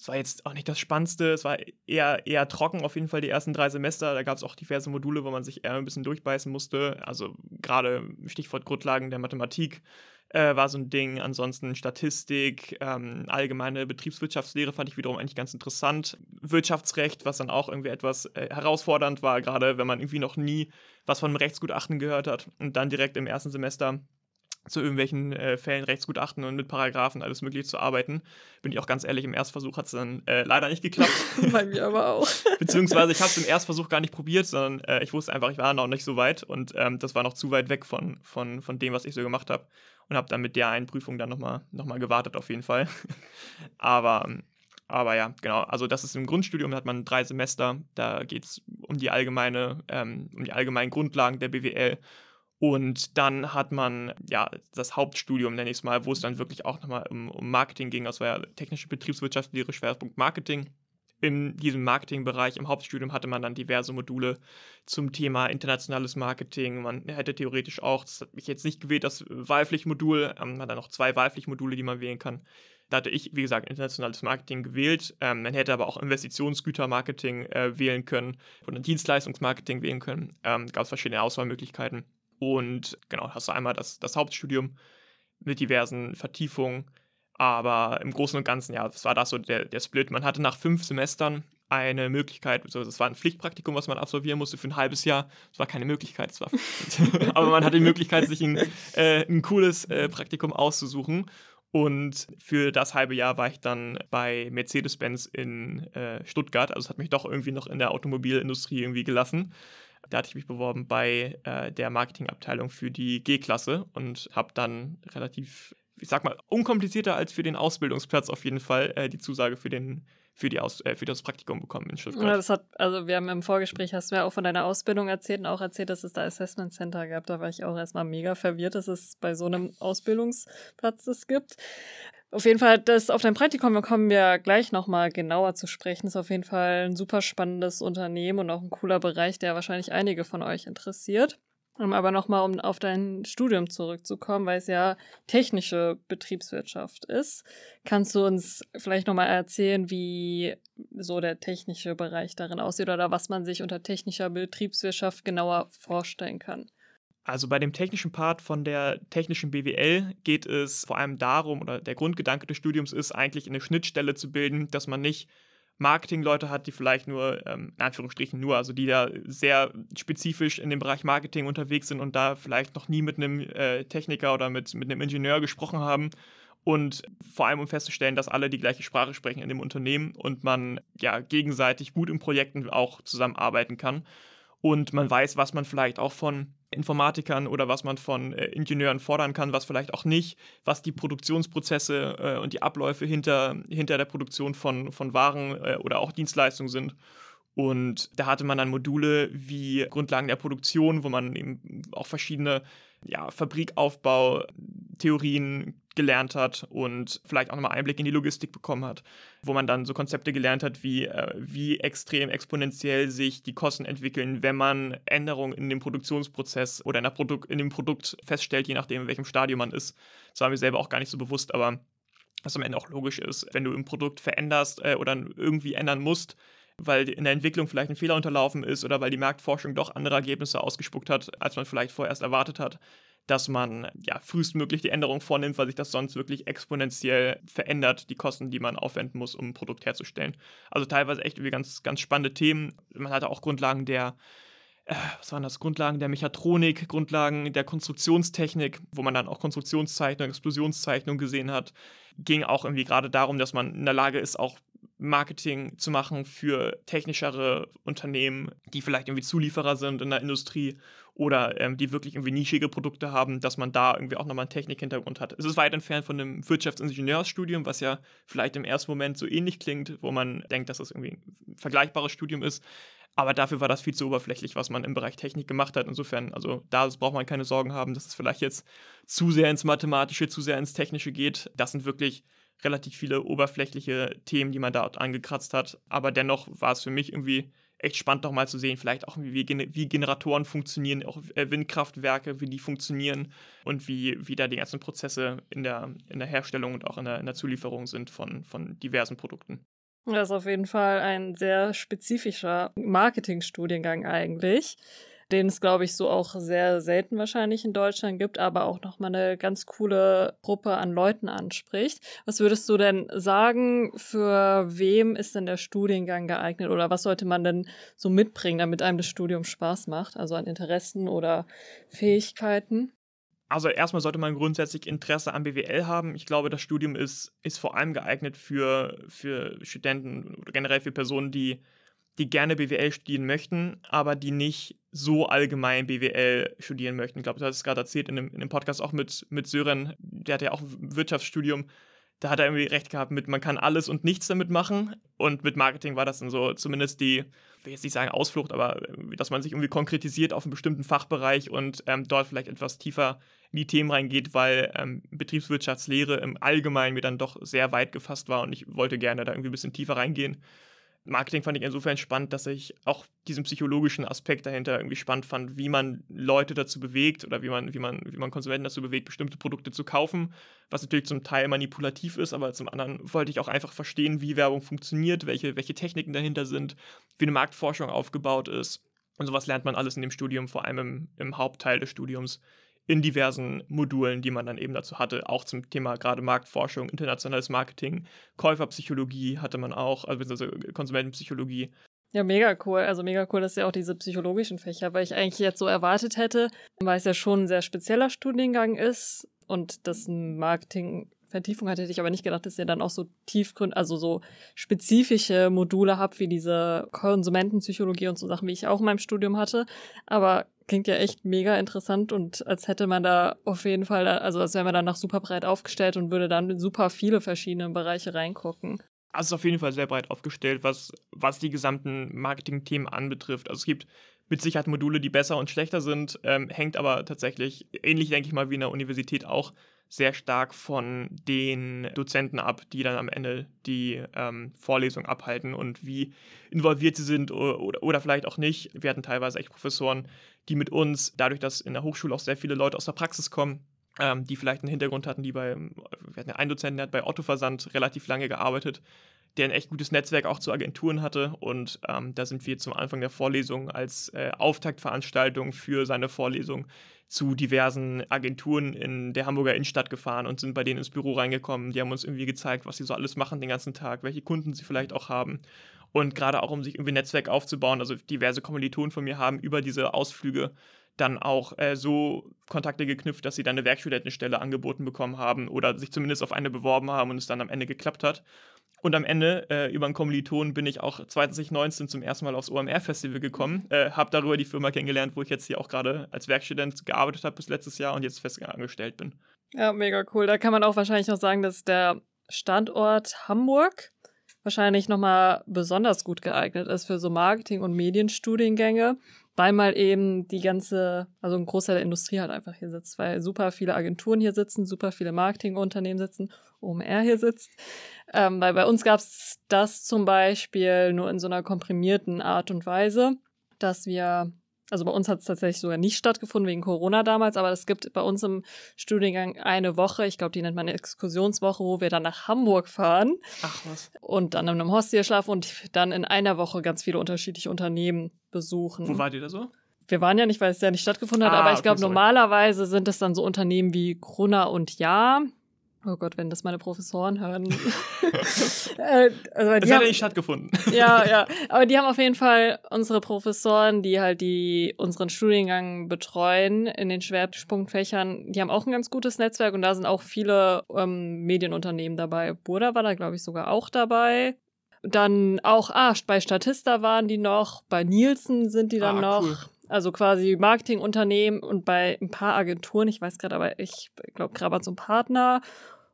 es war jetzt auch nicht das Spannendste, es war eher, eher trocken auf jeden Fall die ersten drei Semester. Da gab es auch diverse Module, wo man sich eher ein bisschen durchbeißen musste. Also gerade Stichwort Grundlagen der Mathematik äh, war so ein Ding. Ansonsten Statistik, ähm, allgemeine Betriebswirtschaftslehre fand ich wiederum eigentlich ganz interessant. Wirtschaftsrecht, was dann auch irgendwie etwas äh, herausfordernd war, gerade wenn man irgendwie noch nie was von einem Rechtsgutachten gehört hat und dann direkt im ersten Semester zu irgendwelchen äh, Fällen Rechtsgutachten und mit Paragraphen alles mögliche zu arbeiten. Bin ich auch ganz ehrlich, im Erstversuch hat es dann äh, leider nicht geklappt. Bei mir aber auch. Beziehungsweise ich habe es im Erstversuch gar nicht probiert, sondern äh, ich wusste einfach, ich war noch nicht so weit und ähm, das war noch zu weit weg von, von, von dem, was ich so gemacht habe. Und habe dann mit der einen Prüfung dann nochmal noch mal gewartet, auf jeden Fall. aber, aber ja, genau. Also das ist im Grundstudium, da hat man drei Semester. Da geht es um die allgemeine, ähm, um die allgemeinen Grundlagen der BWL und dann hat man ja das Hauptstudium, nenne ich es mal, wo es dann wirklich auch nochmal um, um Marketing ging. Das war ja technische Betriebswirtschaftslehre, Schwerpunkt Marketing. In diesem Marketingbereich im Hauptstudium hatte man dann diverse Module zum Thema internationales Marketing. Man hätte theoretisch auch, das hat mich jetzt nicht gewählt, das Wahlpflichtmodul. Ähm, man hat dann noch zwei Wahlpflichtmodule, die man wählen kann. Da hatte ich, wie gesagt, internationales Marketing gewählt. Ähm, man hätte aber auch Investitionsgütermarketing äh, wählen können oder Dienstleistungsmarketing wählen können. Ähm, Gab es verschiedene Auswahlmöglichkeiten. Und genau, hast du einmal das, das Hauptstudium mit diversen Vertiefungen. Aber im Großen und Ganzen, ja, das war das so der, der Split. Man hatte nach fünf Semestern eine Möglichkeit, also das war ein Pflichtpraktikum, was man absolvieren musste für ein halbes Jahr. Es war keine Möglichkeit, war aber man hatte die Möglichkeit, sich ein, äh, ein cooles äh, Praktikum auszusuchen. Und für das halbe Jahr war ich dann bei Mercedes-Benz in äh, Stuttgart. Also es hat mich doch irgendwie noch in der Automobilindustrie irgendwie gelassen. Da hatte ich mich beworben bei äh, der Marketingabteilung für die G-Klasse und habe dann relativ, ich sag mal, unkomplizierter als für den Ausbildungsplatz auf jeden Fall äh, die Zusage für den für, die Aus äh, für das Praktikum bekommen in Stuttgart. Ja, das hat, also wir haben im Vorgespräch, hast du ja auch von deiner Ausbildung erzählt und auch erzählt, dass es da Assessment Center gab. Da war ich auch erstmal mega verwirrt, dass es bei so einem Ausbildungsplatz das gibt. Auf jeden Fall, das auf dein Praktikum kommen wir gleich nochmal genauer zu sprechen. Ist auf jeden Fall ein super spannendes Unternehmen und auch ein cooler Bereich, der wahrscheinlich einige von euch interessiert. Um aber nochmal, um auf dein Studium zurückzukommen, weil es ja technische Betriebswirtschaft ist. Kannst du uns vielleicht nochmal erzählen, wie so der technische Bereich darin aussieht oder was man sich unter technischer Betriebswirtschaft genauer vorstellen kann? Also bei dem technischen Part von der technischen BWL geht es vor allem darum, oder der Grundgedanke des Studiums ist eigentlich eine Schnittstelle zu bilden, dass man nicht Marketingleute hat, die vielleicht nur, ähm, in Anführungsstrichen nur, also die da sehr spezifisch in dem Bereich Marketing unterwegs sind und da vielleicht noch nie mit einem äh, Techniker oder mit, mit einem Ingenieur gesprochen haben. Und vor allem, um festzustellen, dass alle die gleiche Sprache sprechen in dem Unternehmen und man ja gegenseitig gut in Projekten auch zusammenarbeiten kann. Und man weiß, was man vielleicht auch von Informatikern oder was man von äh, Ingenieuren fordern kann, was vielleicht auch nicht, was die Produktionsprozesse äh, und die Abläufe hinter, hinter der Produktion von, von Waren äh, oder auch Dienstleistungen sind. Und da hatte man dann Module wie Grundlagen der Produktion, wo man eben auch verschiedene ja, Fabrikaufbau, Theorien gelernt hat und vielleicht auch nochmal Einblick in die Logistik bekommen hat, wo man dann so Konzepte gelernt hat, wie, äh, wie extrem exponentiell sich die Kosten entwickeln, wenn man Änderungen in dem Produktionsprozess oder in, der Produk in dem Produkt feststellt, je nachdem, in welchem Stadium man ist. Das war mir selber auch gar nicht so bewusst, aber was am Ende auch logisch ist, wenn du ein Produkt veränderst äh, oder irgendwie ändern musst, weil in der Entwicklung vielleicht ein Fehler unterlaufen ist oder weil die Marktforschung doch andere Ergebnisse ausgespuckt hat, als man vielleicht vorerst erwartet hat, dass man ja frühestmöglich die Änderung vornimmt, weil sich das sonst wirklich exponentiell verändert, die Kosten, die man aufwenden muss, um ein Produkt herzustellen. Also teilweise echt irgendwie ganz, ganz spannende Themen. Man hatte auch Grundlagen der äh, was waren das? Grundlagen der Mechatronik, Grundlagen der Konstruktionstechnik, wo man dann auch Konstruktionszeichnung, Explosionszeichnung gesehen hat. Ging auch irgendwie gerade darum, dass man in der Lage ist, auch Marketing zu machen für technischere Unternehmen, die vielleicht irgendwie Zulieferer sind in der Industrie oder ähm, die wirklich irgendwie nischige Produkte haben, dass man da irgendwie auch nochmal einen Technikhintergrund hat. Es ist weit entfernt von einem Wirtschaftsingenieursstudium, was ja vielleicht im ersten Moment so ähnlich klingt, wo man denkt, dass es irgendwie ein vergleichbares Studium ist. Aber dafür war das viel zu oberflächlich, was man im Bereich Technik gemacht hat. Insofern, also da braucht man keine Sorgen haben, dass es vielleicht jetzt zu sehr ins Mathematische, zu sehr ins Technische geht. Das sind wirklich relativ viele oberflächliche Themen, die man dort angekratzt hat. Aber dennoch war es für mich irgendwie echt spannend, noch mal zu sehen, vielleicht auch wie, wie Generatoren funktionieren, auch äh, Windkraftwerke, wie die funktionieren und wie, wie da die ganzen Prozesse in der, in der Herstellung und auch in der, in der Zulieferung sind von, von diversen Produkten. Das ist auf jeden Fall ein sehr spezifischer Marketingstudiengang eigentlich den es, glaube ich, so auch sehr selten wahrscheinlich in Deutschland gibt, aber auch nochmal eine ganz coole Gruppe an Leuten anspricht. Was würdest du denn sagen, für wem ist denn der Studiengang geeignet oder was sollte man denn so mitbringen, damit einem das Studium Spaß macht, also an Interessen oder Fähigkeiten? Also erstmal sollte man grundsätzlich Interesse an BWL haben. Ich glaube, das Studium ist, ist vor allem geeignet für, für Studenten oder generell für Personen, die die gerne BWL studieren möchten, aber die nicht so allgemein BWL studieren möchten. Ich glaube, du hast es gerade erzählt in dem, in dem Podcast auch mit, mit Sören, der hat ja auch ein Wirtschaftsstudium. Da hat er irgendwie recht gehabt mit, man kann alles und nichts damit machen. Und mit Marketing war das dann so zumindest die, ich will jetzt nicht sagen Ausflucht, aber dass man sich irgendwie konkretisiert auf einen bestimmten Fachbereich und ähm, dort vielleicht etwas tiefer in die Themen reingeht, weil ähm, Betriebswirtschaftslehre im Allgemeinen mir dann doch sehr weit gefasst war und ich wollte gerne da irgendwie ein bisschen tiefer reingehen. Marketing fand ich insofern spannend, dass ich auch diesen psychologischen Aspekt dahinter irgendwie spannend fand, wie man Leute dazu bewegt oder wie man, wie man, wie man Konsumenten dazu bewegt, bestimmte Produkte zu kaufen, was natürlich zum Teil manipulativ ist, aber zum anderen wollte ich auch einfach verstehen, wie Werbung funktioniert, welche, welche Techniken dahinter sind, wie eine Marktforschung aufgebaut ist. Und sowas lernt man alles in dem Studium, vor allem im, im Hauptteil des Studiums in diversen Modulen, die man dann eben dazu hatte, auch zum Thema gerade Marktforschung, internationales Marketing, Käuferpsychologie hatte man auch, also Konsumentenpsychologie. Ja, mega cool. Also mega cool, dass ja auch diese psychologischen Fächer, weil ich eigentlich jetzt so erwartet hätte, weil es ja schon ein sehr spezieller Studiengang ist und das Marketing Vertiefung hatte, hätte ich aber nicht gedacht, dass ihr dann auch so tiefgründig, also so spezifische Module habt, wie diese Konsumentenpsychologie und so Sachen, wie ich auch in meinem Studium hatte. Aber klingt ja echt mega interessant und als hätte man da auf jeden Fall, also als wäre man dann noch super breit aufgestellt und würde dann in super viele verschiedene Bereiche reingucken. Also es ist auf jeden Fall sehr breit aufgestellt, was, was die gesamten Marketing-Themen anbetrifft. Also es gibt mit Sicherheit Module, die besser und schlechter sind, ähm, hängt aber tatsächlich, ähnlich denke ich mal wie in der Universität auch, sehr stark von den Dozenten ab, die dann am Ende die ähm, Vorlesung abhalten und wie involviert sie sind oder, oder, vielleicht auch nicht. Wir hatten teilweise echt Professoren, die mit uns, dadurch, dass in der Hochschule auch sehr viele Leute aus der Praxis kommen, ähm, die vielleicht einen Hintergrund hatten, die bei, wir hatten einen Dozenten, der hat bei Otto Versand relativ lange gearbeitet, der ein echt gutes Netzwerk auch zu Agenturen hatte. Und ähm, da sind wir zum Anfang der Vorlesung als äh, Auftaktveranstaltung für seine Vorlesung zu diversen Agenturen in der Hamburger Innenstadt gefahren und sind bei denen ins Büro reingekommen. Die haben uns irgendwie gezeigt, was sie so alles machen den ganzen Tag, welche Kunden sie vielleicht auch haben. Und gerade auch, um sich irgendwie ein Netzwerk aufzubauen, also diverse Kommilitonen von mir haben über diese Ausflüge dann auch äh, so Kontakte geknüpft, dass sie dann eine Werkstudentenstelle angeboten bekommen haben oder sich zumindest auf eine beworben haben und es dann am Ende geklappt hat. Und am Ende, äh, über einen Kommiliton, bin ich auch 2019 zum ersten Mal aufs OMR-Festival gekommen, äh, habe darüber die Firma kennengelernt, wo ich jetzt hier auch gerade als Werkstudent gearbeitet habe bis letztes Jahr und jetzt fest angestellt bin. Ja, mega cool. Da kann man auch wahrscheinlich noch sagen, dass der Standort Hamburg wahrscheinlich nochmal besonders gut geeignet ist für so Marketing- und Medienstudiengänge, weil mal eben die ganze, also ein Großteil der Industrie halt einfach hier sitzt, weil super viele Agenturen hier sitzen, super viele Marketingunternehmen sitzen, OMR hier sitzt. Ähm, weil bei uns gab es das zum Beispiel nur in so einer komprimierten Art und Weise, dass wir also bei uns hat es tatsächlich sogar nicht stattgefunden wegen Corona damals, aber es gibt bei uns im Studiengang eine Woche, ich glaube, die nennt man Exkursionswoche, wo wir dann nach Hamburg fahren. Ach was. Und dann in einem Hostel schlafen und dann in einer Woche ganz viele unterschiedliche Unternehmen besuchen. Wo wart ihr da so? Wir waren ja nicht, weil es ja nicht stattgefunden hat, Ah, aber ich okay, glaube, normalerweise sind es dann so Unternehmen wie Grunner und Ja. Oh Gott, wenn das meine Professoren hören. äh, also die hat haben, ja nicht stattgefunden. ja, ja. Aber die haben auf jeden Fall unsere Professoren, die halt die unseren Studiengang betreuen in den Schwerpunktfächern, die haben auch ein ganz gutes Netzwerk und da sind auch viele ähm, Medienunternehmen dabei. Burda war da, glaube ich, sogar auch dabei. Dann auch, ah, bei Statista waren die noch, bei Nielsen sind die dann Ah, noch. cool. Also quasi Marketingunternehmen und bei ein paar Agenturen, ich weiß gerade, aber ich glaube, Grabat und Partner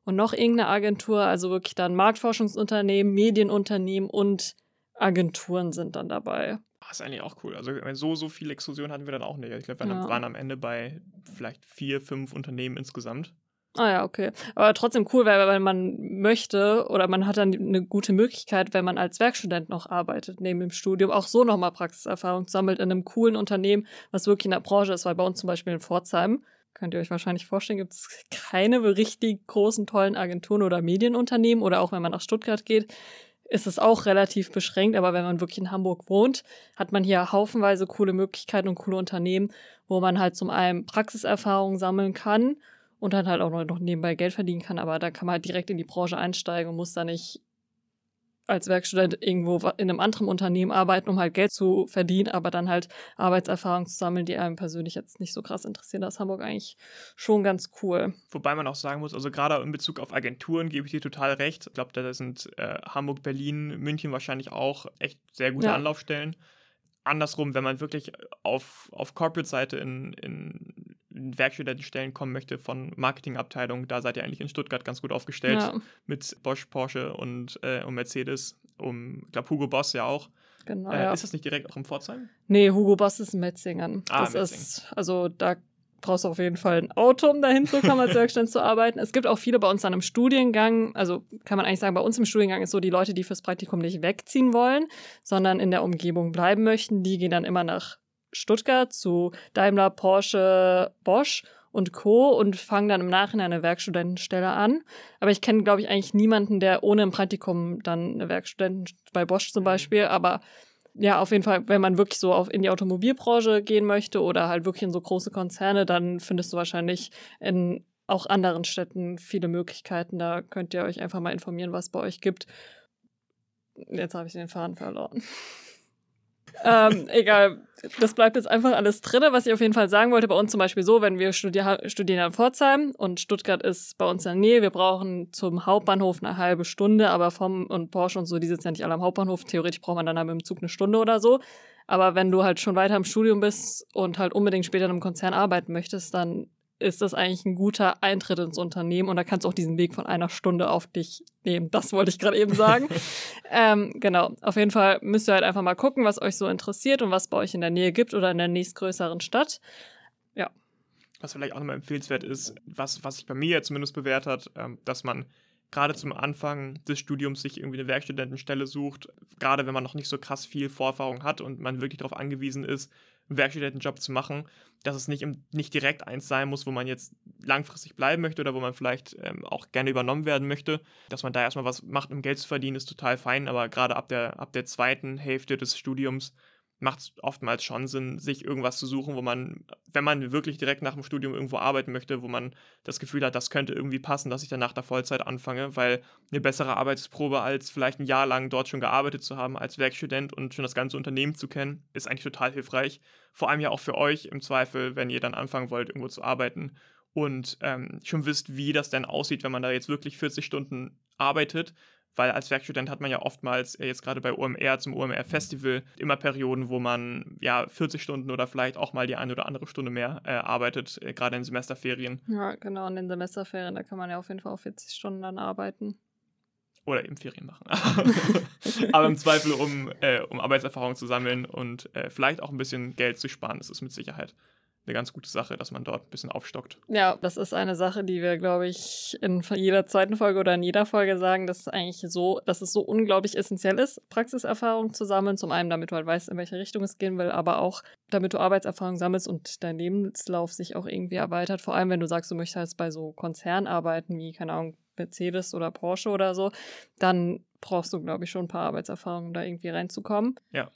und noch irgendeine Agentur, also wirklich dann Marktforschungsunternehmen, Medienunternehmen und Agenturen sind dann dabei. Ah, ist eigentlich auch cool. Also so, so viele Exkursionen hatten wir dann auch nicht. Ich glaube, wir Ja. waren am Ende bei vielleicht vier, fünf Unternehmen insgesamt. Ah ja, okay. Aber trotzdem cool, weil, weil man möchte oder man hat dann eine gute Möglichkeit, wenn man als Werkstudent noch arbeitet, neben dem Studium, auch so nochmal Praxiserfahrung sammelt in einem coolen Unternehmen, was wirklich in der Branche ist, weil bei uns zum Beispiel in Pforzheim, könnt ihr euch wahrscheinlich vorstellen, gibt es keine richtig großen, tollen Agenturen oder Medienunternehmen oder auch wenn man nach Stuttgart geht, ist es auch relativ beschränkt, aber wenn man wirklich in Hamburg wohnt, hat man hier haufenweise coole Möglichkeiten und coole Unternehmen, wo man halt zum einen Praxiserfahrung sammeln kann und dann halt auch noch nebenbei Geld verdienen kann, aber da kann man halt direkt in die Branche einsteigen und muss da nicht als Werkstudent irgendwo in einem anderen Unternehmen arbeiten, um halt Geld zu verdienen, aber dann halt Arbeitserfahrung zu sammeln, die einem persönlich jetzt nicht so krass interessieren. Das ist Hamburg eigentlich schon ganz cool. Wobei man auch sagen muss, also gerade in Bezug auf Agenturen gebe ich dir total recht. Ich glaube, da sind äh, Hamburg, Berlin, München wahrscheinlich auch echt sehr gute Ja. Anlaufstellen. Andersrum, wenn man wirklich auf, auf Corporate-Seite in, in, in Werkstudentenstellen kommen möchte von Marketingabteilungen, da seid ihr eigentlich in Stuttgart ganz gut aufgestellt Ja, mit Bosch, Porsche und, äh, und Mercedes. Um, ich glaube, Hugo Boss ja auch. genau. äh, ja. Ist das nicht direkt auch im Pforzheim? Nee, Hugo Boss ist in Metzingen. Ah, das Metzingen. ist, also da brauchst du auf jeden Fall ein Auto, um dahin zu kommen, als Werkstudent zu arbeiten. Es gibt auch viele bei uns dann im Studiengang, also kann man eigentlich sagen, bei uns im Studiengang ist so die Leute, die fürs Praktikum nicht wegziehen wollen, sondern in der Umgebung bleiben möchten, die gehen dann immer nach Stuttgart zu Daimler, Porsche, Bosch und Co. und fangen dann im Nachhinein eine Werkstudentenstelle an. Aber ich kenne, glaube ich, eigentlich niemanden, der ohne ein Praktikum dann eine Werkstudenten bei Bosch zum Mhm. Beispiel, aber ja, auf jeden Fall, wenn man wirklich so auf in die Automobilbranche gehen möchte oder halt wirklich in so große Konzerne, dann findest du wahrscheinlich in auch anderen Städten viele Möglichkeiten. Da könnt ihr euch einfach mal informieren, was bei euch gibt. Jetzt habe ich den Faden verloren. ähm, egal, das bleibt jetzt einfach alles drin. Was ich auf jeden Fall sagen wollte, bei uns zum Beispiel so, wenn wir studier studieren in Pforzheim und Stuttgart ist bei uns in der Nähe, wir brauchen zum Hauptbahnhof eine halbe Stunde, aber vom und Porsche und so, die sitzen ja nicht alle am Hauptbahnhof. Theoretisch braucht man dann halt mit dem Zug eine Stunde oder so. Aber wenn du halt schon weiter im Studium bist und halt unbedingt später in einem Konzern arbeiten möchtest, dann ist das eigentlich ein guter Eintritt ins Unternehmen und da kannst du auch diesen Weg von einer Stunde auf dich nehmen. Das wollte ich gerade eben sagen. ähm, genau, auf jeden Fall müsst ihr halt einfach mal gucken, was euch so interessiert und was bei euch in der Nähe gibt oder in der nächstgrößeren Stadt. Was vielleicht auch nochmal empfehlenswert ist, was, was sich bei mir jetzt zumindest bewährt hat, ähm, dass man gerade zum Anfang des Studiums sich irgendwie eine Werkstudentenstelle sucht, gerade wenn man noch nicht so krass viel Vorerfahrung hat und man wirklich darauf angewiesen ist, einen Werkstudentenjob zu machen, dass es nicht, im, nicht direkt eins sein muss, wo man jetzt langfristig bleiben möchte oder wo man vielleicht ähm, auch gerne übernommen werden möchte. Dass man da erstmal was macht, um Geld zu verdienen, ist total fein, aber gerade ab der, ab der zweiten Hälfte des Studiums macht es oftmals schon Sinn, sich irgendwas zu suchen, wo man, wenn man wirklich direkt nach dem Studium irgendwo arbeiten möchte, wo man das Gefühl hat, das könnte irgendwie passen, dass ich dann nach der Vollzeit anfange, weil eine bessere Arbeitsprobe als vielleicht ein Jahr lang dort schon gearbeitet zu haben als Werkstudent und schon das ganze Unternehmen zu kennen, ist eigentlich total hilfreich. Vor allem ja auch für euch im Zweifel, wenn ihr dann anfangen wollt, irgendwo zu arbeiten und ähm, schon wisst, wie das denn aussieht, wenn man da jetzt wirklich 40 Stunden arbeitet, weil als Werkstudent hat man ja oftmals, äh, jetzt gerade bei OMR zum OMR-Festival, immer Perioden, wo man ja 40 Stunden oder vielleicht auch mal die eine oder andere Stunde mehr äh, arbeitet, äh, gerade in Semesterferien. Ja, genau, in den Semesterferien, da kann man ja auf jeden Fall auch 40 Stunden dann arbeiten. Oder eben Ferien machen. Aber im Zweifel, um, äh, um Arbeitserfahrung zu sammeln und äh, vielleicht auch ein bisschen Geld zu sparen, ist mit Sicherheit eine ganz gute Sache, dass man dort ein bisschen aufstockt. Ja, das ist eine Sache, die wir, glaube ich, in jeder zweiten Folge oder in jeder Folge sagen, dass es eigentlich so, dass es so unglaublich essentiell ist, Praxiserfahrung zu sammeln. Zum einen, damit du halt weißt, in welche Richtung es gehen will, aber auch, damit du Arbeitserfahrung sammelst und dein Lebenslauf sich auch irgendwie erweitert. Vor allem, wenn du sagst, du möchtest halt bei so Konzernen arbeiten, wie, keine Ahnung, Mercedes oder Porsche oder so, dann brauchst du, glaube ich, schon ein paar Arbeitserfahrungen, um da irgendwie reinzukommen. Ja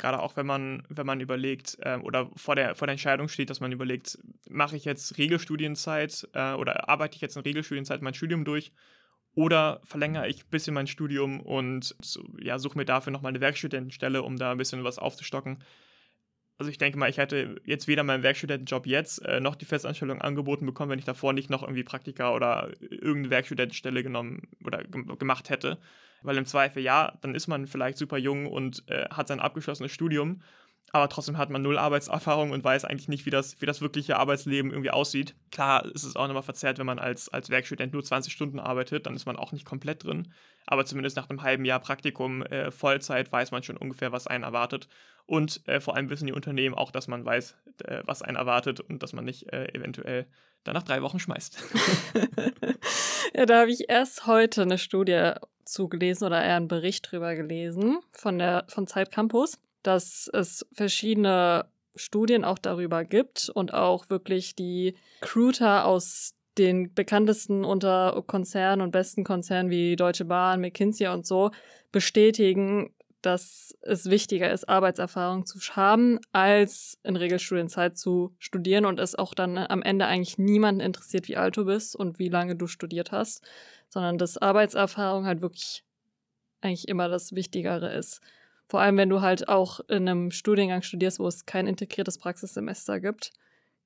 gerade auch wenn man, wenn man überlegt äh, oder vor der, vor der Entscheidung steht, dass man überlegt, mache ich jetzt Regelstudienzeit äh, oder arbeite ich jetzt in Regelstudienzeit mein Studium durch oder verlängere ich ein bisschen mein Studium und so, ja, suche mir dafür nochmal eine Werkstudentenstelle, um da ein bisschen was aufzustocken. Also ich denke mal, ich hätte jetzt weder meinen Werkstudentenjob jetzt äh, noch die Festanstellung angeboten bekommen, wenn ich davor nicht noch irgendwie Praktika oder irgendeine Werkstudentenstelle genommen oder gemacht hätte. Weil im Zweifel, ja, dann ist man vielleicht super jung und äh, hat sein abgeschlossenes Studium, aber trotzdem hat man null Arbeitserfahrung und weiß eigentlich nicht, wie das, wie das wirkliche Arbeitsleben irgendwie aussieht. Klar ist es auch nochmal verzerrt, wenn man als, als Werkstudent nur 20 Stunden arbeitet, dann ist man auch nicht komplett drin. Aber zumindest nach einem halben Jahr Praktikum, äh, Vollzeit, weiß man schon ungefähr, was einen erwartet. Und äh, vor allem wissen die Unternehmen auch, dass man weiß, äh, was einen erwartet und dass man nicht äh, eventuell dann nach drei Wochen schmeißt. ja, da habe ich erst heute eine Studie zugelesen oder eher einen Bericht drüber gelesen von der von Zeit Campus, dass es verschiedene Studien auch darüber gibt und auch wirklich die Recruiter aus den bekanntesten unter Konzernen und besten Konzernen wie Deutsche Bahn, McKinsey und so bestätigen, dass es wichtiger ist, Arbeitserfahrung zu haben, als in Regelstudienzeit zu studieren und es auch dann am Ende eigentlich niemanden interessiert, wie alt du bist und wie lange du studiert hast, sondern dass Arbeitserfahrung halt wirklich eigentlich immer das Wichtigere ist. Vor allem, wenn du halt auch in einem Studiengang studierst, wo es kein integriertes Praxissemester gibt,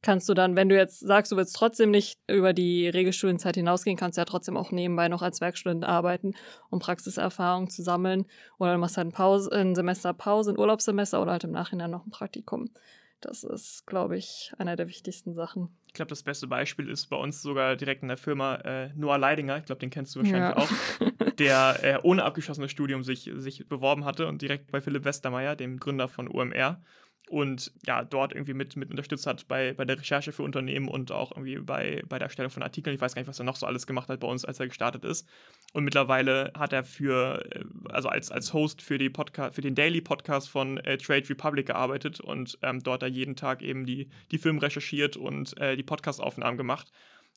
kannst du dann, wenn du jetzt sagst, du willst trotzdem nicht über die Regelstudienzeit hinausgehen, kannst du ja trotzdem auch nebenbei noch als Werkstudent arbeiten, um Praxiserfahrung zu sammeln. Oder du machst halt ein, Pause, ein Semester Pause, ein Urlaubssemester oder halt im Nachhinein noch ein Praktikum. Das ist, glaube ich, einer der wichtigsten Sachen. Ich glaube, das beste Beispiel ist bei uns sogar direkt in der Firma äh, Noah Leidinger. Ich glaube, den kennst du wahrscheinlich ja. auch. Der äh, ohne abgeschlossenes Studium sich, sich beworben hatte und direkt bei Philipp Westermeier, dem Gründer von OMR, und ja, dort irgendwie mit, mit unterstützt hat bei, bei der Recherche für Unternehmen und auch irgendwie bei, bei der Erstellung von Artikeln. Ich weiß gar nicht, was er noch so alles gemacht hat bei uns, als er gestartet ist. Und mittlerweile hat er für, äh, also als, als Host für, die Podcast, für den Daily Podcast von äh, Trade Republic gearbeitet und ähm, dort er jeden Tag eben die, die Filme recherchiert und äh, die Podcastaufnahmen gemacht.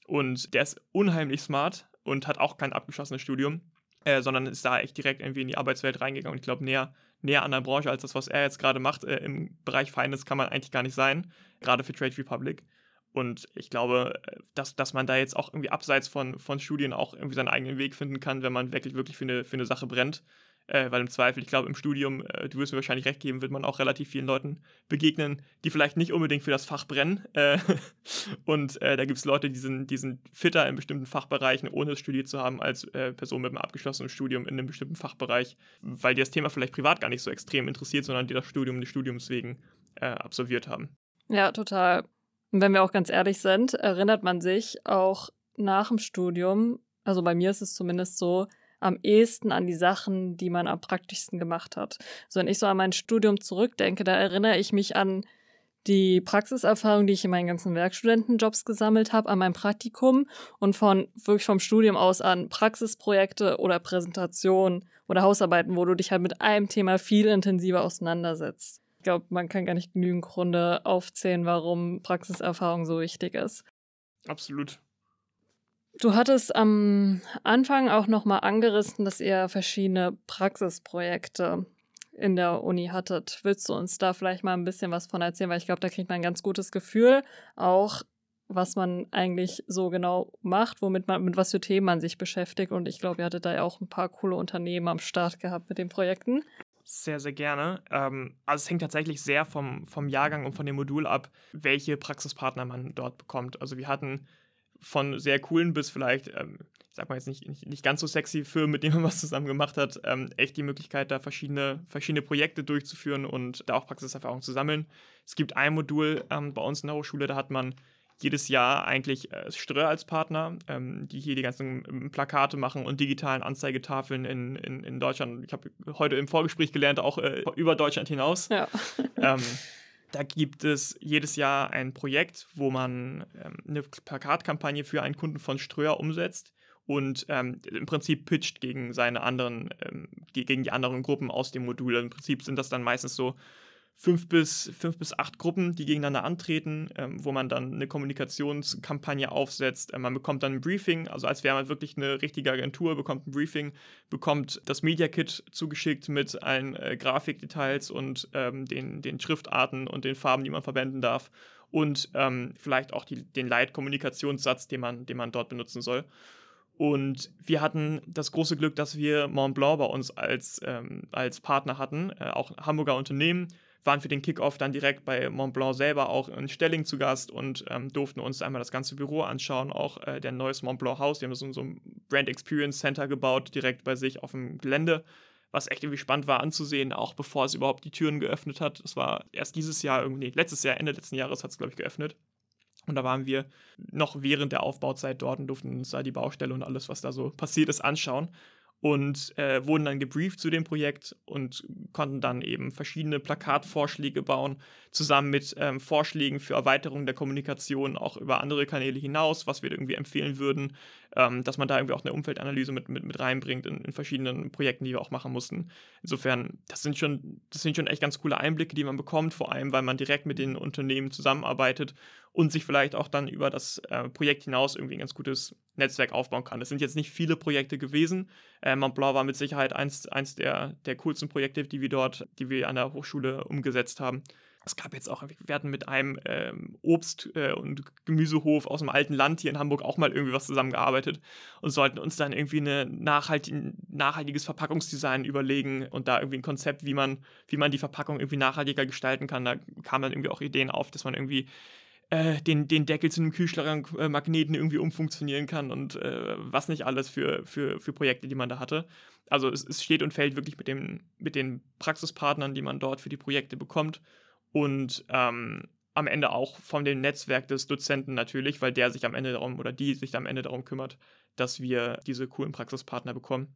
Und der ist unheimlich smart und hat auch kein abgeschlossenes Studium, äh, sondern ist da echt direkt irgendwie in die Arbeitswelt reingegangen und ich glaube, näher näher an der Branche als das, was er jetzt gerade macht. Äh, Im Bereich Finance kann man eigentlich gar nicht sein, gerade für Trade Republic. Und ich glaube, äh, dass, dass man da jetzt auch irgendwie abseits von, von Studien auch irgendwie seinen eigenen Weg finden kann, wenn man wirklich, wirklich für eine, für eine Sache brennt. Äh, weil im Zweifel, ich glaube, im Studium, äh, du wirst mir wahrscheinlich recht geben, wird man auch relativ vielen Leuten begegnen, die vielleicht nicht unbedingt für das Fach brennen. Äh, und äh, da gibt es Leute, die sind, die sind fitter in bestimmten Fachbereichen, ohne es studiert zu haben, als äh, Personen mit einem abgeschlossenen Studium in einem bestimmten Fachbereich, weil die das Thema vielleicht privat gar nicht so extrem interessiert, sondern die das Studium des Studiums wegen äh, absolviert haben. Ja, total. Und wenn wir auch ganz ehrlich sind, erinnert man sich auch nach dem Studium, also bei mir ist es zumindest so, am ehesten an die Sachen, die man am praktischsten gemacht hat. So, wenn ich so an mein Studium zurückdenke, da erinnere ich mich an die Praxiserfahrung, die ich in meinen ganzen Werkstudentenjobs gesammelt habe, an mein Praktikum und von wirklich vom Studium aus an Praxisprojekte oder Präsentationen oder Hausarbeiten, wo du dich halt mit einem Thema viel intensiver auseinandersetzt. glaube, man kann gar nicht genügend Gründe aufzählen, warum Praxiserfahrung so wichtig ist. Absolut. Du hattest am Anfang auch nochmal angerissen, dass ihr verschiedene Praxisprojekte in der Uni hattet. Willst du uns da vielleicht mal ein bisschen was von erzählen? Weil ich glaube, da kriegt man ein ganz gutes Gefühl, auch was man eigentlich so genau macht, womit man, mit was für Themen man sich beschäftigt. Und ich glaube, ihr hattet da ja auch ein paar coole Unternehmen am Start gehabt mit den Projekten. Sehr, sehr gerne. Ähm, also es hängt tatsächlich sehr vom, vom Jahrgang und von dem Modul ab, welche Praxispartner man dort bekommt. Also wir hatten von sehr coolen bis vielleicht, ähm, ich sag mal jetzt nicht, nicht, nicht, ganz so sexy Firmen, mit denen man was zusammen gemacht hat, ähm, echt die Möglichkeit, da verschiedene, verschiedene Projekte durchzuführen und da auch Praxiserfahrung zu sammeln. Es gibt ein Modul ähm, bei uns in der Hochschule, da hat man jedes Jahr eigentlich äh, Ströer als Partner, ähm, die hier die ganzen ähm, Plakate machen und digitalen Anzeigetafeln in, in, in Deutschland. Ich habe heute im Vorgespräch gelernt, auch äh, über Deutschland hinaus. Ja. da gibt es jedes Jahr ein Projekt, wo man ähm, eine Plakatkampagne für einen Kunden von Ströer umsetzt und ähm, im Prinzip pitcht gegen seine anderen, ähm, gegen die anderen Gruppen aus dem Modul. Im Prinzip sind das dann meistens so fünf bis, fünf bis acht Gruppen, die gegeneinander antreten, ähm, wo man dann eine Kommunikationskampagne aufsetzt. Ähm, man bekommt dann ein Briefing, also als wäre man wirklich eine richtige Agentur, bekommt ein Briefing, bekommt das Media Kit zugeschickt mit allen äh, Grafikdetails und ähm, den, den Schriftarten und den Farben, die man verwenden darf und ähm, vielleicht auch die, den Leitkommunikationssatz, den man, den man dort benutzen soll. Und wir hatten das große Glück, dass wir Mont Blanc bei uns als, ähm, als Partner hatten, äh, auch Hamburger Unternehmen, waren für den Kickoff dann direkt bei Montblanc selber auch in Stelling zu Gast und ähm, durften uns einmal das ganze Büro anschauen, auch äh, der neues Montblanc Haus. Die haben so, so ein Brand Experience Center gebaut, direkt bei sich auf dem Gelände, was echt irgendwie spannend war anzusehen, auch bevor es überhaupt die Türen geöffnet hat. Das war erst dieses Jahr irgendwie, letztes Jahr, Ende letzten Jahres hat es, glaube ich, geöffnet. Und da waren wir noch während der Aufbauzeit dort und durften uns da die Baustelle und alles, was da so passiert ist, anschauen und äh, wurden dann gebrieft zu dem Projekt und konnten dann eben verschiedene Plakatvorschläge bauen, zusammen mit ähm, Vorschlägen für Erweiterung der Kommunikation auch über andere Kanäle hinaus, was wir irgendwie empfehlen würden, ähm, dass man da irgendwie auch eine Umfeldanalyse mit, mit, mit reinbringt in, in, verschiedenen Projekten, die wir auch machen mussten. Insofern, das sind, schon, das sind schon echt ganz coole Einblicke, die man bekommt, vor allem, weil man direkt mit den Unternehmen zusammenarbeitet und sich vielleicht auch dann über das äh, Projekt hinaus irgendwie ein ganz gutes Netzwerk aufbauen kann. Es sind jetzt nicht viele Projekte gewesen. Äh, Mont Blanc war mit Sicherheit eins, eins der, der coolsten Projekte, die wir dort, die wir an der Hochschule umgesetzt haben. Es gab jetzt auch, wir hatten mit einem ähm, Obst- äh, und Gemüsehof aus dem alten Land hier in Hamburg auch mal irgendwie was zusammengearbeitet und sollten uns dann irgendwie ein nachhaltig, nachhaltiges Verpackungsdesign überlegen und da irgendwie ein Konzept, wie man, wie man die Verpackung irgendwie nachhaltiger gestalten kann. Da kamen dann irgendwie auch Ideen auf, dass man irgendwie äh, den, den Deckel zu einem Kühlschrankmagneten äh, irgendwie umfunktionieren kann und äh, was nicht alles für, für, für Projekte, die man da hatte. Also es, es steht und fällt wirklich mit, dem, mit den Praxispartnern, die man dort für die Projekte bekommt und ähm, am Ende auch von dem Netzwerk des Dozenten natürlich, weil der sich am Ende darum oder die sich am Ende darum kümmert, dass wir diese coolen Praxispartner bekommen.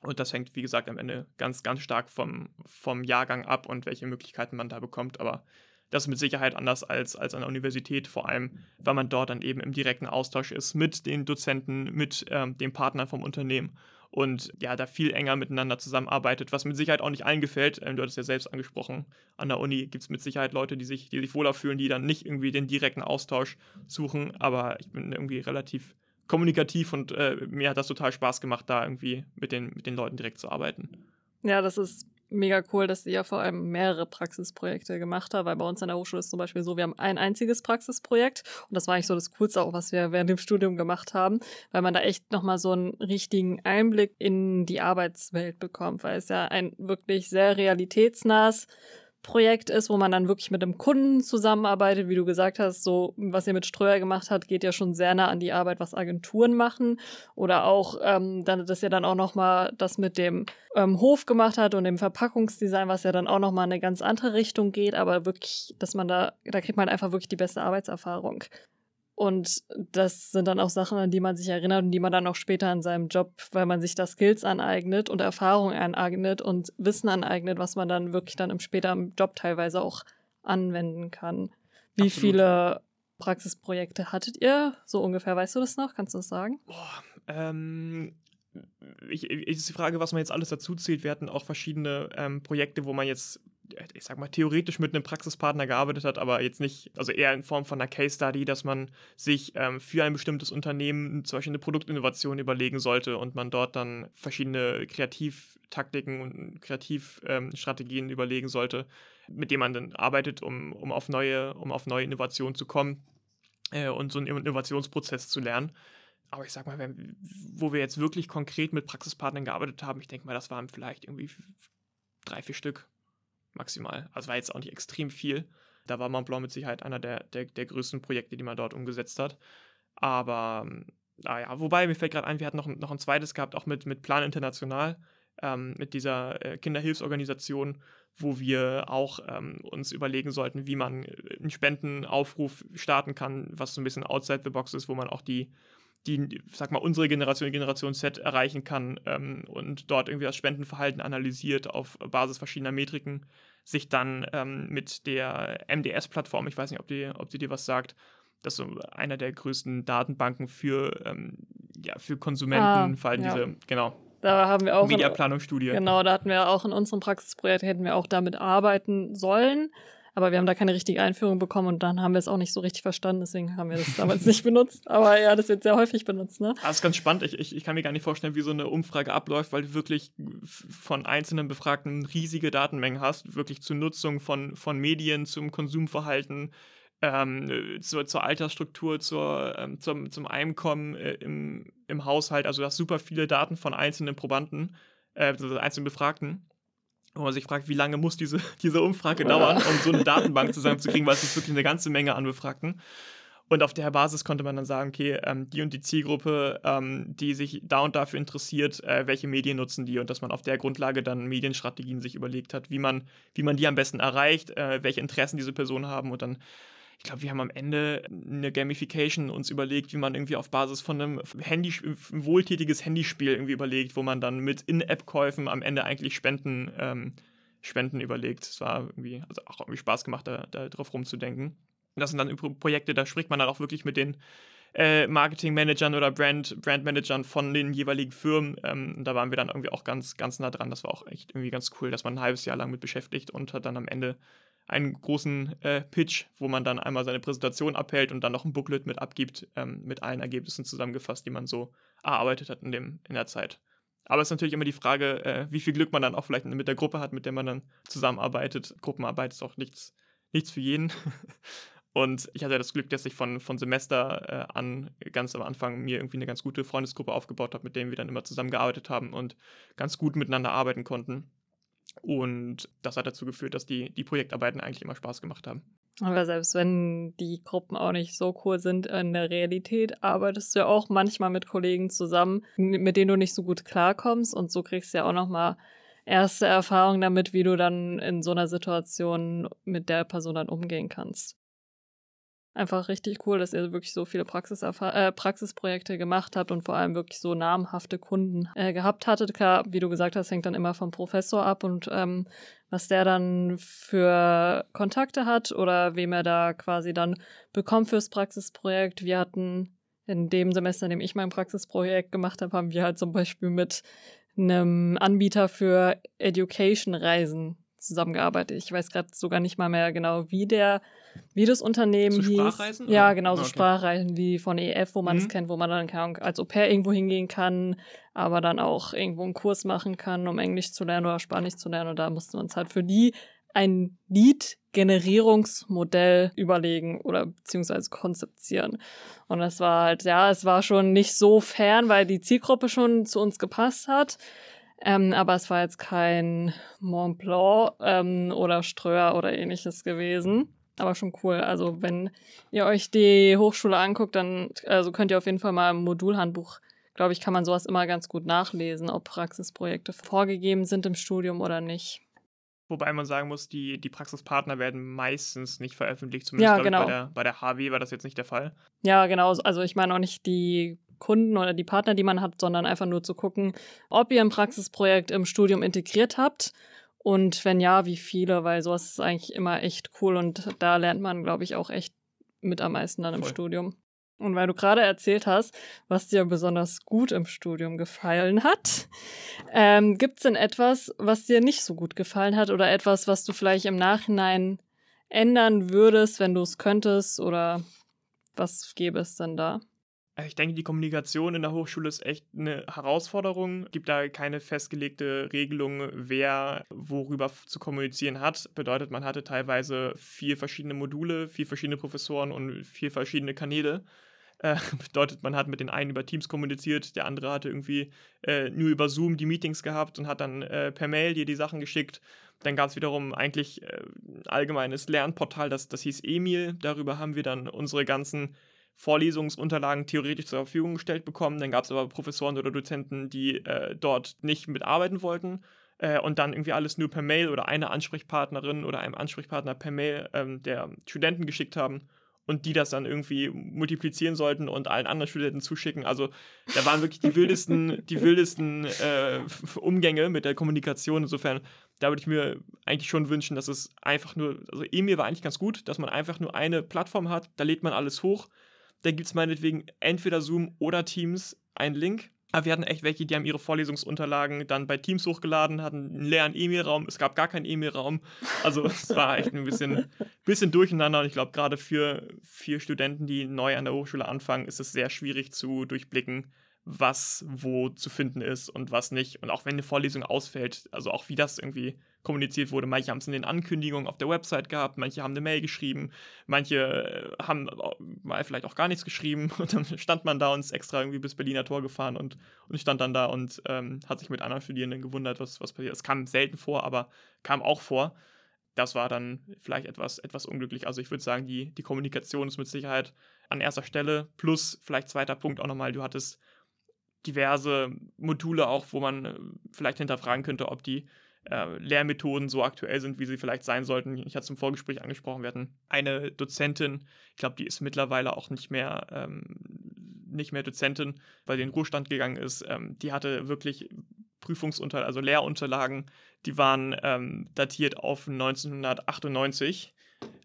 Und das hängt, wie gesagt, am Ende ganz, ganz stark vom, vom Jahrgang ab und welche Möglichkeiten man da bekommt. Aber das ist mit Sicherheit anders als, als an der Universität, vor allem, weil man dort dann eben im direkten Austausch ist mit den Dozenten, mit ähm, den Partnern vom Unternehmen und ja, da viel enger miteinander zusammenarbeitet, was mit Sicherheit auch nicht allen gefällt. Ähm, du hattest ja selbst angesprochen, an der Uni gibt es mit Sicherheit Leute, die sich, die sich wohler fühlen, die dann nicht irgendwie den direkten Austausch suchen, aber ich bin irgendwie relativ kommunikativ und äh, mir hat das total Spaß gemacht, da irgendwie mit den, mit den Leuten direkt zu arbeiten. Ja, das ist mega cool, dass ihr ja vor allem mehrere Praxisprojekte gemacht habt, weil bei uns an der Hochschule ist zum Beispiel so, wir haben ein einziges Praxisprojekt und das war eigentlich so das Coolste auch, was wir während dem Studium gemacht haben, weil man da echt nochmal so einen richtigen Einblick in die Arbeitswelt bekommt, weil es ja ein wirklich sehr realitätsnahes Projekt ist, wo man dann wirklich mit einem Kunden zusammenarbeitet, wie du gesagt hast, so was ihr mit Ströer gemacht habt, geht ja schon sehr nah an die Arbeit, was Agenturen machen oder auch, ähm, dann, dass ihr dann auch nochmal das mit dem ähm, Hof gemacht hat und dem Verpackungsdesign, was ja dann auch nochmal in eine ganz andere Richtung geht, aber wirklich, dass man da, da kriegt man einfach wirklich die beste Arbeitserfahrung. Und das sind dann auch Sachen, an die man sich erinnert und die man dann auch später in seinem Job, weil man sich da Skills aneignet und Erfahrung aneignet und Wissen aneignet, was man dann wirklich dann im später im Job teilweise auch anwenden kann. Wie Absolut. viele Praxisprojekte hattet ihr? So ungefähr, weißt du das noch? Kannst du das sagen? Boah, ähm, ich, ich, ist die Frage, was man jetzt alles dazu zählt. Wir hatten auch verschiedene ähm, Projekte, wo man jetzt ich sag mal, theoretisch mit einem Praxispartner gearbeitet hat, aber jetzt nicht, also eher in Form von einer Case Study, dass man sich ähm, für ein bestimmtes Unternehmen zum Beispiel eine Produktinnovation überlegen sollte und man dort dann verschiedene Kreativtaktiken und Kreativstrategien ähm, überlegen sollte, mit denen man dann arbeitet, um, um, auf, neue, um auf neue Innovationen zu kommen äh, und so einen Innovationsprozess zu lernen. Aber ich sag mal, wenn, wo wir jetzt wirklich konkret mit Praxispartnern gearbeitet haben, ich denke mal, das waren vielleicht irgendwie drei, vier Stück maximal. Also war jetzt auch nicht extrem viel. Da war Mont Blanc mit Sicherheit einer der, der, der größten Projekte, die man dort umgesetzt hat. Aber naja, wobei mir fällt gerade ein, wir hatten noch, noch ein zweites gehabt, auch mit, mit Plan International, ähm, mit dieser äh, Kinderhilfsorganisation, wo wir auch ähm, uns überlegen sollten, wie man äh, einen Spendenaufruf starten kann, was so ein bisschen outside the box ist, wo man auch die, die, sag mal, unsere Generation, die Generation Z erreichen kann ähm, und dort irgendwie das Spendenverhalten analysiert auf Basis verschiedener Metriken, sich dann ähm, mit der MDS-Plattform, ich weiß nicht, ob, die, ob sie dir was sagt, das ist so einer der größten Datenbanken für, ähm, ja, für Konsumenten, ah, vor allem ja. diese, genau. Da haben wir auch. Mediaplanungsstudie. Genau, da hatten wir auch in unserem Praxisprojekt, hätten wir auch damit arbeiten sollen. Aber wir haben da keine richtige Einführung bekommen und dann haben wir es auch nicht so richtig verstanden, deswegen haben wir das damals nicht benutzt. Aber ja, das wird sehr häufig benutzt, ne? Das ist ganz spannend. Ich, ich, ich kann mir gar nicht vorstellen, wie so eine Umfrage abläuft, weil du wirklich von einzelnen Befragten riesige Datenmengen hast, wirklich zur Nutzung von, von Medien, zum Konsumverhalten, ähm, zur, zur Altersstruktur, zur, ähm, zum, zum Einkommen äh, im, im Haushalt. Also du hast super viele Daten von einzelnen Probanden, äh, also einzelnen Befragten wo man sich fragt, wie lange muss diese, diese Umfrage dauern, um so eine Datenbank zusammenzukriegen, weil es ist wirklich eine ganze Menge an Befragten. Und auf der Basis konnte man dann sagen, okay, ähm, die und die Zielgruppe, ähm, die sich da und dafür interessiert, äh, welche Medien nutzen die? Und dass man auf der Grundlage dann Medienstrategien sich überlegt hat, wie man, wie man die am besten erreicht, äh, welche Interessen diese Personen haben. Und dann ich glaube, wir haben am Ende eine Gamification uns überlegt, wie man irgendwie auf Basis von einem Handy, ein wohltätiges Handyspiel irgendwie überlegt, wo man dann mit In-App-Käufen am Ende eigentlich Spenden, ähm, Spenden überlegt. Es war irgendwie, also auch irgendwie Spaß gemacht, da, da drauf rumzudenken. das sind dann Projekte, da spricht man dann auch wirklich mit den äh, Marketing-Managern oder Brand, Brand-Managern von den jeweiligen Firmen. Ähm, da waren wir dann irgendwie auch ganz, ganz nah dran. Das war auch echt irgendwie ganz cool, dass man ein halbes Jahr lang mit beschäftigt und hat dann am Ende einen großen äh, Pitch, wo man dann einmal seine Präsentation abhält und dann noch ein Booklet mit abgibt, ähm, mit allen Ergebnissen zusammengefasst, die man so erarbeitet hat in, dem, in der Zeit. Aber es ist natürlich immer die Frage, äh, wie viel Glück man dann auch vielleicht mit der Gruppe hat, mit der man dann zusammenarbeitet. Gruppenarbeit ist auch nichts, nichts für jeden. Und ich hatte das Glück, dass ich von, von Semester äh, an ganz am Anfang mir irgendwie eine ganz gute Freundesgruppe aufgebaut habe, mit denen wir dann immer zusammengearbeitet haben und ganz gut miteinander arbeiten konnten. Und das hat dazu geführt, dass die, die Projektarbeiten eigentlich immer Spaß gemacht haben. Aber selbst wenn die Gruppen auch nicht so cool sind in der Realität, arbeitest du ja auch manchmal mit Kollegen zusammen, mit denen du nicht so gut klarkommst und so kriegst du ja auch nochmal erste Erfahrungen damit, wie du dann in so einer Situation mit der Person dann umgehen kannst einfach richtig cool, dass ihr wirklich so viele äh, Praxisprojekte gemacht habt und vor allem wirklich so namhafte Kunden äh, gehabt hattet. Klar, wie du gesagt hast, hängt dann immer vom Professor ab und ähm, was der dann für Kontakte hat oder wem er da quasi dann bekommt fürs Praxisprojekt. Wir hatten in dem Semester, in dem ich mein Praxisprojekt gemacht habe, haben wir halt zum Beispiel mit einem Anbieter für Education-Reisen zusammengearbeitet. Ich weiß gerade sogar nicht mal mehr genau, wie der, wie das Unternehmen so hieß. Sprachreisen? Ja, genau, so okay. Sprachreisen wie von EF, wo man es mhm. kennt, wo man dann kann, als Au pair irgendwo hingehen kann, aber dann auch irgendwo einen Kurs machen kann, um Englisch zu lernen oder Spanisch zu lernen. Und da mussten wir uns halt für die ein Lead-Generierungsmodell überlegen oder beziehungsweise konzeptieren. Und das war halt, ja, es war schon nicht so fern, weil die Zielgruppe schon zu uns gepasst hat. Ähm, aber es war jetzt kein Mont Blanc ähm, oder Ströer oder ähnliches gewesen. Aber schon cool. Also wenn ihr euch die Hochschule anguckt, dann also könnt ihr auf jeden Fall mal im Modulhandbuch, glaube ich, kann man sowas immer ganz gut nachlesen, ob Praxisprojekte vorgegeben sind im Studium oder nicht. Wobei man sagen muss, die, die Praxispartner werden meistens nicht veröffentlicht. Zumindest ja, genau. bei, der, bei der HW war das jetzt nicht der Fall. Ja, genau. Also ich meine auch nicht die Kunden oder die Partner, die man hat, sondern einfach nur zu gucken, ob ihr ein Praxisprojekt im Studium integriert habt und wenn ja, wie viele, weil sowas ist eigentlich immer echt cool und da lernt man, glaube ich, auch echt mit am meisten dann im Voll. Studium. Und weil du gerade erzählt hast, was dir besonders gut im Studium gefallen hat, ähm, gibt es denn etwas, was dir nicht so gut gefallen hat oder etwas, was du vielleicht im Nachhinein ändern würdest, wenn du es könntest oder was gäbe es denn da? Also ich denke, die Kommunikation in der Hochschule ist echt eine Herausforderung. Es gibt da keine festgelegte Regelung, wer worüber zu kommunizieren hat. Bedeutet, man hatte teilweise vier verschiedene Module, vier verschiedene Professoren und vier verschiedene Kanäle. Äh, bedeutet, man hat mit den einen über Teams kommuniziert, der andere hatte irgendwie äh, nur über Zoom die Meetings gehabt und hat dann äh, per Mail dir die Sachen geschickt. Dann gab es wiederum eigentlich äh, ein allgemeines Lernportal, das, das hieß Emil. Darüber haben wir dann unsere ganzen Vorlesungsunterlagen theoretisch zur Verfügung gestellt bekommen. Dann gab es aber Professoren oder Dozenten, die äh, dort nicht mitarbeiten wollten äh, und dann irgendwie alles nur per Mail oder eine Ansprechpartnerin oder einem Ansprechpartner per Mail ähm, der Studenten geschickt haben und die das dann irgendwie multiplizieren sollten und allen anderen Studenten zuschicken. Also da waren wirklich die wildesten, die wildesten äh, Umgänge mit der Kommunikation. Insofern, da würde ich mir eigentlich schon wünschen, dass es einfach nur, also E-Mail war eigentlich ganz gut, dass man einfach nur eine Plattform hat, da lädt man alles hoch. Da gibt es meinetwegen entweder Zoom oder Teams einen Link aber wir hatten echt welche, die haben ihre Vorlesungsunterlagen dann bei Teams hochgeladen, hatten einen leeren E-Mail-Raum. Es gab gar keinen E-Mail-Raum. Also es war echt ein bisschen, bisschen durcheinander. Und ich glaube, gerade für, für Studenten, die neu an der Hochschule anfangen, ist es sehr schwierig zu durchblicken, was wo zu finden ist und was nicht. Und auch wenn eine Vorlesung ausfällt, also auch wie das irgendwie kommuniziert wurde. Manche haben es in den Ankündigungen auf der Website gehabt, manche haben eine Mail geschrieben, manche äh, haben mal vielleicht auch gar nichts geschrieben und dann stand man da und ist extra irgendwie bis Berliner Tor gefahren und, und stand dann da und ähm, hat sich mit anderen Studierenden gewundert, was, was passiert. Es kam selten vor, aber kam auch vor. Das war dann vielleicht etwas, etwas unglücklich. Also ich würde sagen, die, die Kommunikation ist mit Sicherheit an erster Stelle. Plus vielleicht zweiter Punkt auch nochmal, du hattest diverse Module auch, wo man äh, vielleicht hinterfragen könnte, ob die äh, Lehrmethoden so aktuell sind, wie sie vielleicht sein sollten. Ich hatte es im Vorgespräch angesprochen, wir hatten eine Dozentin, ich glaube, die ist mittlerweile auch nicht mehr, ähm, nicht mehr Dozentin, weil sie in den Ruhestand gegangen ist. Ähm, die hatte wirklich Prüfungsunterlagen, also Lehrunterlagen, die waren ähm, datiert auf 1998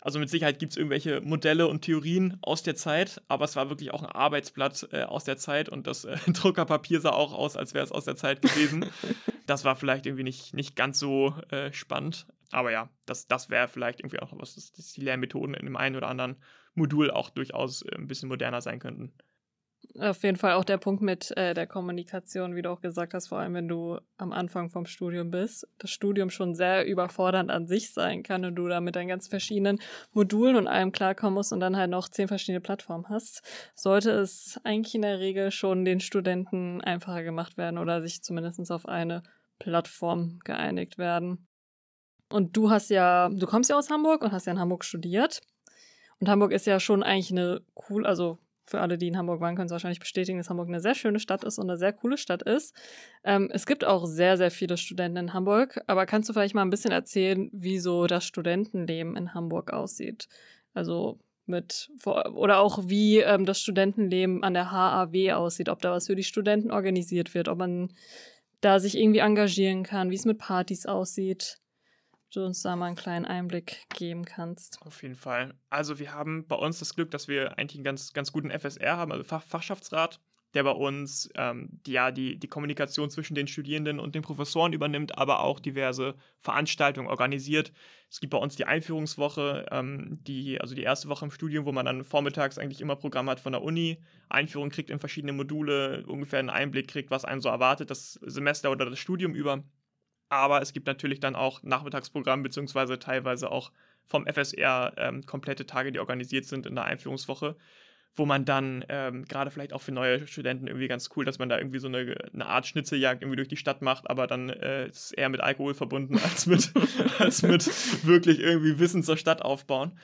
also mit Sicherheit gibt es irgendwelche Modelle und Theorien aus der Zeit, aber es war wirklich auch ein Arbeitsblatt äh, aus der Zeit und das äh, Druckerpapier sah auch aus, als wäre es aus der Zeit gewesen. das war vielleicht irgendwie nicht, nicht ganz so äh, spannend. Aber ja, das, das wäre vielleicht irgendwie auch was, dass, die Lehrmethoden in dem einen oder anderen Modul auch durchaus äh, ein bisschen moderner sein könnten. Auf jeden Fall auch der Punkt mit äh, der Kommunikation, wie du auch gesagt hast, vor allem wenn du am Anfang vom Studium bist, das Studium schon sehr überfordernd an sich sein kann und du da mit deinen ganz verschiedenen Modulen und allem klarkommen musst und dann halt noch zehn verschiedene Plattformen hast, sollte es eigentlich in der Regel schon den Studenten einfacher gemacht werden oder sich zumindest auf eine Plattform geeinigt werden. Und du hast ja, du kommst ja aus Hamburg und hast ja in Hamburg studiert. Und Hamburg ist ja schon eigentlich eine cool, also für alle, die in Hamburg waren, können es wahrscheinlich bestätigen, dass Hamburg eine sehr schöne Stadt ist und eine sehr coole Stadt ist. Ähm, es gibt auch sehr, sehr viele Studenten in Hamburg, aber kannst du vielleicht mal ein bisschen erzählen, wie so das Studentenleben in Hamburg aussieht? Also mit, oder auch wie ähm, das Studentenleben an der HAW aussieht, ob da was für die Studenten organisiert wird, ob man da sich irgendwie engagieren kann, wie es mit Partys aussieht du uns da mal einen kleinen Einblick geben kannst. Auf jeden Fall. Also wir haben bei uns das Glück, dass wir eigentlich einen ganz, ganz guten FSR haben, also Fach Fachschaftsrat, der bei uns ähm, die, ja, die, die Kommunikation zwischen den Studierenden und den Professoren übernimmt, aber auch diverse Veranstaltungen organisiert. Es gibt bei uns die Einführungswoche, ähm, die, also die erste Woche im Studium, wo man dann vormittags eigentlich immer Programm hat von der Uni, Einführung kriegt in verschiedene Module, ungefähr einen Einblick kriegt, was einen so erwartet, das Semester oder das Studium über. Aber es gibt natürlich dann auch Nachmittagsprogramm, beziehungsweise teilweise auch vom FSR ähm, komplette Tage, die organisiert sind in der Einführungswoche, wo man dann ähm, gerade vielleicht auch für neue Studenten irgendwie ganz cool, dass man da irgendwie so eine, eine Art Schnitzeljagd irgendwie durch die Stadt macht, aber dann äh, ist eher mit Alkohol verbunden als mit, als mit wirklich irgendwie Wissen zur Stadt aufbauen.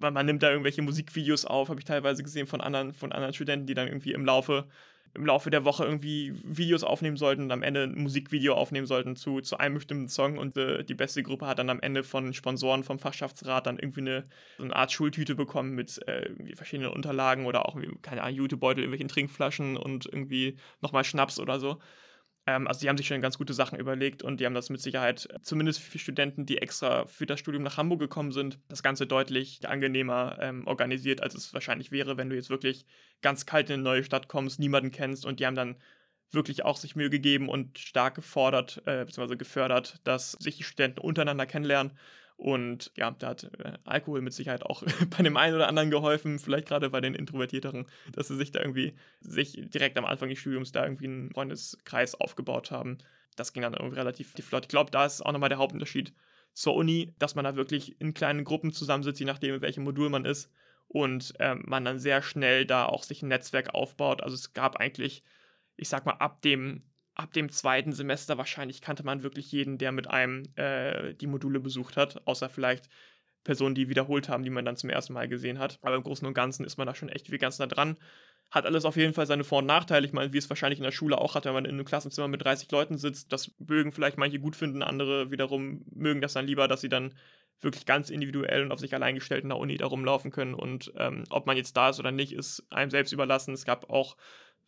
Man, man nimmt da irgendwelche Musikvideos auf, habe ich teilweise gesehen von anderen, von anderen Studenten, die dann irgendwie im Laufe im Laufe der Woche irgendwie Videos aufnehmen sollten und am Ende ein Musikvideo aufnehmen sollten zu, zu einem bestimmten Song und äh, die beste Gruppe hat dann am Ende von Sponsoren vom Fachschaftsrat dann irgendwie eine, so eine Art Schultüte bekommen mit äh, verschiedenen Unterlagen oder auch, keine Ahnung, Jutebeutel, irgendwelchen Trinkflaschen und irgendwie nochmal Schnaps oder so. Ähm, also die haben sich schon ganz gute Sachen überlegt und die haben das mit Sicherheit, zumindest für Studenten, die extra für das Studium nach Hamburg gekommen sind, das Ganze deutlich angenehmer ähm, organisiert, als es wahrscheinlich wäre, wenn du jetzt wirklich ganz kalt in eine neue Stadt kommst, niemanden kennst und die haben dann wirklich auch sich Mühe gegeben und stark gefordert, äh, beziehungsweise gefördert, dass sich die Studenten untereinander kennenlernen und ja, da hat äh, Alkohol mit Sicherheit auch bei dem einen oder anderen geholfen, vielleicht gerade bei den Introvertierteren, dass sie sich da irgendwie, sich direkt am Anfang des Studiums da irgendwie einen Freundeskreis aufgebaut haben. Das ging dann irgendwie relativ flott. Ich glaube, da ist auch nochmal der Hauptunterschied zur Uni, dass man da wirklich in kleinen Gruppen zusammensitzt, je nachdem, in welchem Modul man ist. Und ähm, man dann sehr schnell da auch sich ein Netzwerk aufbaut. Also es gab eigentlich, ich sag mal, ab dem ab dem zweiten Semester wahrscheinlich kannte man wirklich jeden, der mit einem äh, die Module besucht hat, außer vielleicht Personen, die wiederholt haben, die man dann zum ersten Mal gesehen hat. Aber im Großen und Ganzen ist man da schon echt wie ganz nah dran. Hat alles auf jeden Fall seine Vor- und Nachteile. Ich meine, wie es wahrscheinlich in der Schule auch hat, wenn man in einem Klassenzimmer mit 30 Leuten sitzt. Das mögen vielleicht manche gut finden, andere wiederum mögen das dann lieber, dass sie dann wirklich ganz individuell und auf sich allein gestellt in der Uni da rumlaufen können. Und ähm, ob man jetzt da ist oder nicht, ist einem selbst überlassen. Es gab auch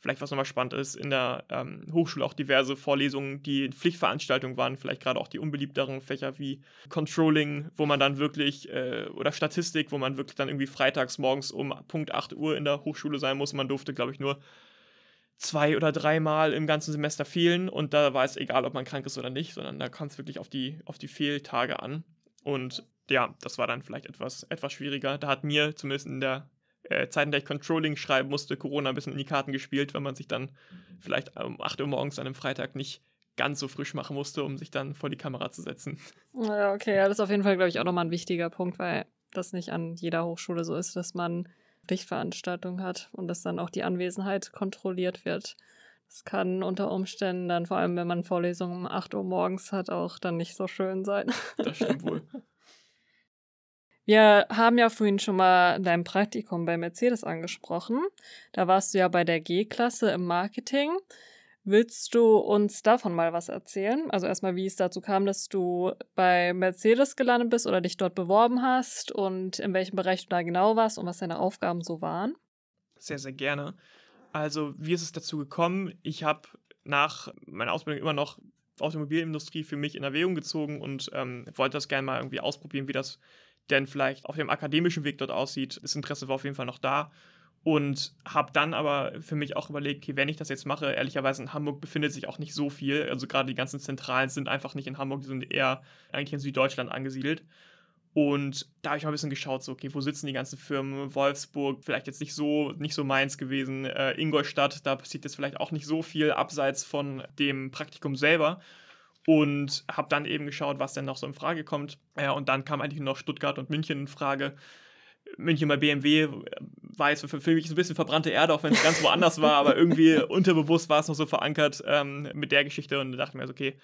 vielleicht was nochmal spannend ist, in der ähm, Hochschule auch diverse Vorlesungen, die Pflichtveranstaltungen waren, vielleicht gerade auch die unbeliebteren Fächer wie Controlling, wo man dann wirklich, äh, oder Statistik, wo man wirklich dann irgendwie freitags morgens um Punkt 8 Uhr in der Hochschule sein muss. Man durfte, glaube ich, nur zwei oder dreimal im ganzen Semester fehlen und da war es egal, ob man krank ist oder nicht, sondern da kam es wirklich auf die, auf die Fehltage an. Und ja, das war dann vielleicht etwas, etwas schwieriger. Da hat mir zumindest in der äh, Zeit, in der ich Controlling schreiben musste, Corona ein bisschen in die Karten gespielt, wenn man sich dann vielleicht um 8 Uhr morgens an einem Freitag nicht ganz so frisch machen musste, um sich dann vor die Kamera zu setzen. Ja, okay, das ist auf jeden Fall, glaube ich, auch nochmal ein wichtiger Punkt, weil das nicht an jeder Hochschule so ist, dass man Pflichtveranstaltungen hat und dass dann auch die Anwesenheit kontrolliert wird. Das kann unter Umständen dann, vor allem wenn man Vorlesungen um 8 Uhr morgens hat, auch dann nicht so schön sein. Das stimmt wohl. Wir haben ja vorhin schon mal dein Praktikum bei Mercedes angesprochen. Da warst du ja bei der G-Klasse im Marketing. Willst du uns davon mal was erzählen? Also erstmal, wie es dazu kam, dass du bei Mercedes gelandet bist oder dich dort beworben hast und in welchem Bereich du da genau warst und was deine Aufgaben so waren? Sehr, sehr gerne. Also, wie ist es dazu gekommen? Ich habe nach meiner Ausbildung immer noch Automobilindustrie für mich in Erwägung gezogen und ähm, wollte das gerne mal irgendwie ausprobieren, wie das denn vielleicht auf dem akademischen Weg dort aussieht. Das Interesse war auf jeden Fall noch da. Und habe dann aber für mich auch überlegt, okay, wenn ich das jetzt mache, ehrlicherweise in Hamburg befindet sich auch nicht so viel. Also gerade die ganzen Zentralen sind einfach nicht in Hamburg, die sind eher eigentlich in Süddeutschland angesiedelt. Und da habe ich mal ein bisschen geschaut, so, okay, wo sitzen die ganzen Firmen? Wolfsburg, vielleicht jetzt nicht so, nicht so meins gewesen. Äh, Ingolstadt, da passiert jetzt vielleicht auch nicht so viel abseits von dem Praktikum selber und habe dann eben geschaut, was denn noch so in Frage kommt. Ja, und dann kam eigentlich noch Stuttgart und München in Frage. München bei BMW war jetzt für, für mich ein bisschen verbrannte Erde, auch wenn es ganz woanders war, aber irgendwie unterbewusst war es noch so verankert ähm, mit der Geschichte und da dachte ich mir, okay,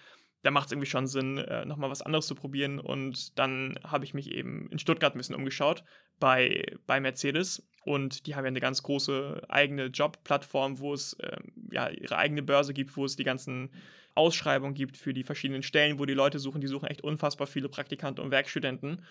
da macht es irgendwie schon Sinn, äh, nochmal was anderes zu probieren. Und dann habe ich mich eben in Stuttgart ein bisschen umgeschaut bei, bei Mercedes. Und die haben ja eine ganz große eigene Jobplattform, wo es äh, ja ihre eigene Börse gibt, wo es die ganzen Ausschreibungen gibt für die verschiedenen Stellen, wo die Leute suchen. Die suchen echt unfassbar viele Praktikanten und Werkstudenten.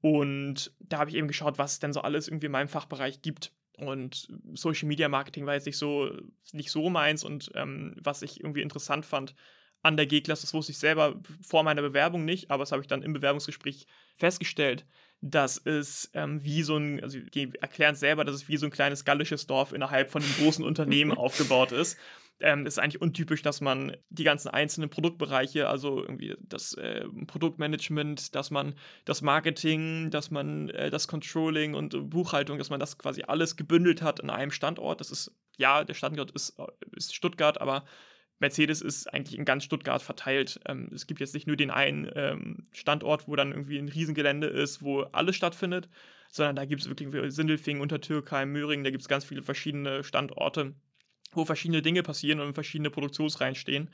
Und da habe ich eben geschaut, was es denn so alles irgendwie in meinem Fachbereich gibt. Und Social Media Marketing war jetzt nicht so, nicht so meins. Und ähm, was ich irgendwie interessant fand an der G-Klasse, das wusste ich selber vor meiner Bewerbung nicht, aber das habe ich dann im Bewerbungsgespräch festgestellt, dass es ähm, wie so ein, also die erklären selber, dass es wie so ein kleines gallisches Dorf innerhalb von einem großen Unternehmen aufgebaut ist ähm, ist eigentlich untypisch, dass man die ganzen einzelnen Produktbereiche, also irgendwie das äh, Produktmanagement, dass man das Marketing, dass man äh, das Controlling und Buchhaltung, dass man das quasi alles gebündelt hat in einem Standort. Das ist, ja, der Standort ist, äh, ist Stuttgart, aber Mercedes ist eigentlich in ganz Stuttgart verteilt. Ähm, es gibt jetzt nicht nur den einen ähm, Standort, wo dann irgendwie ein Riesengelände ist, wo alles stattfindet, sondern da gibt es wirklich Sindelfingen, Untertürkheim, Möhringen, da gibt es ganz viele verschiedene Standorte wo verschiedene Dinge passieren und verschiedene Produktionsreihen stehen.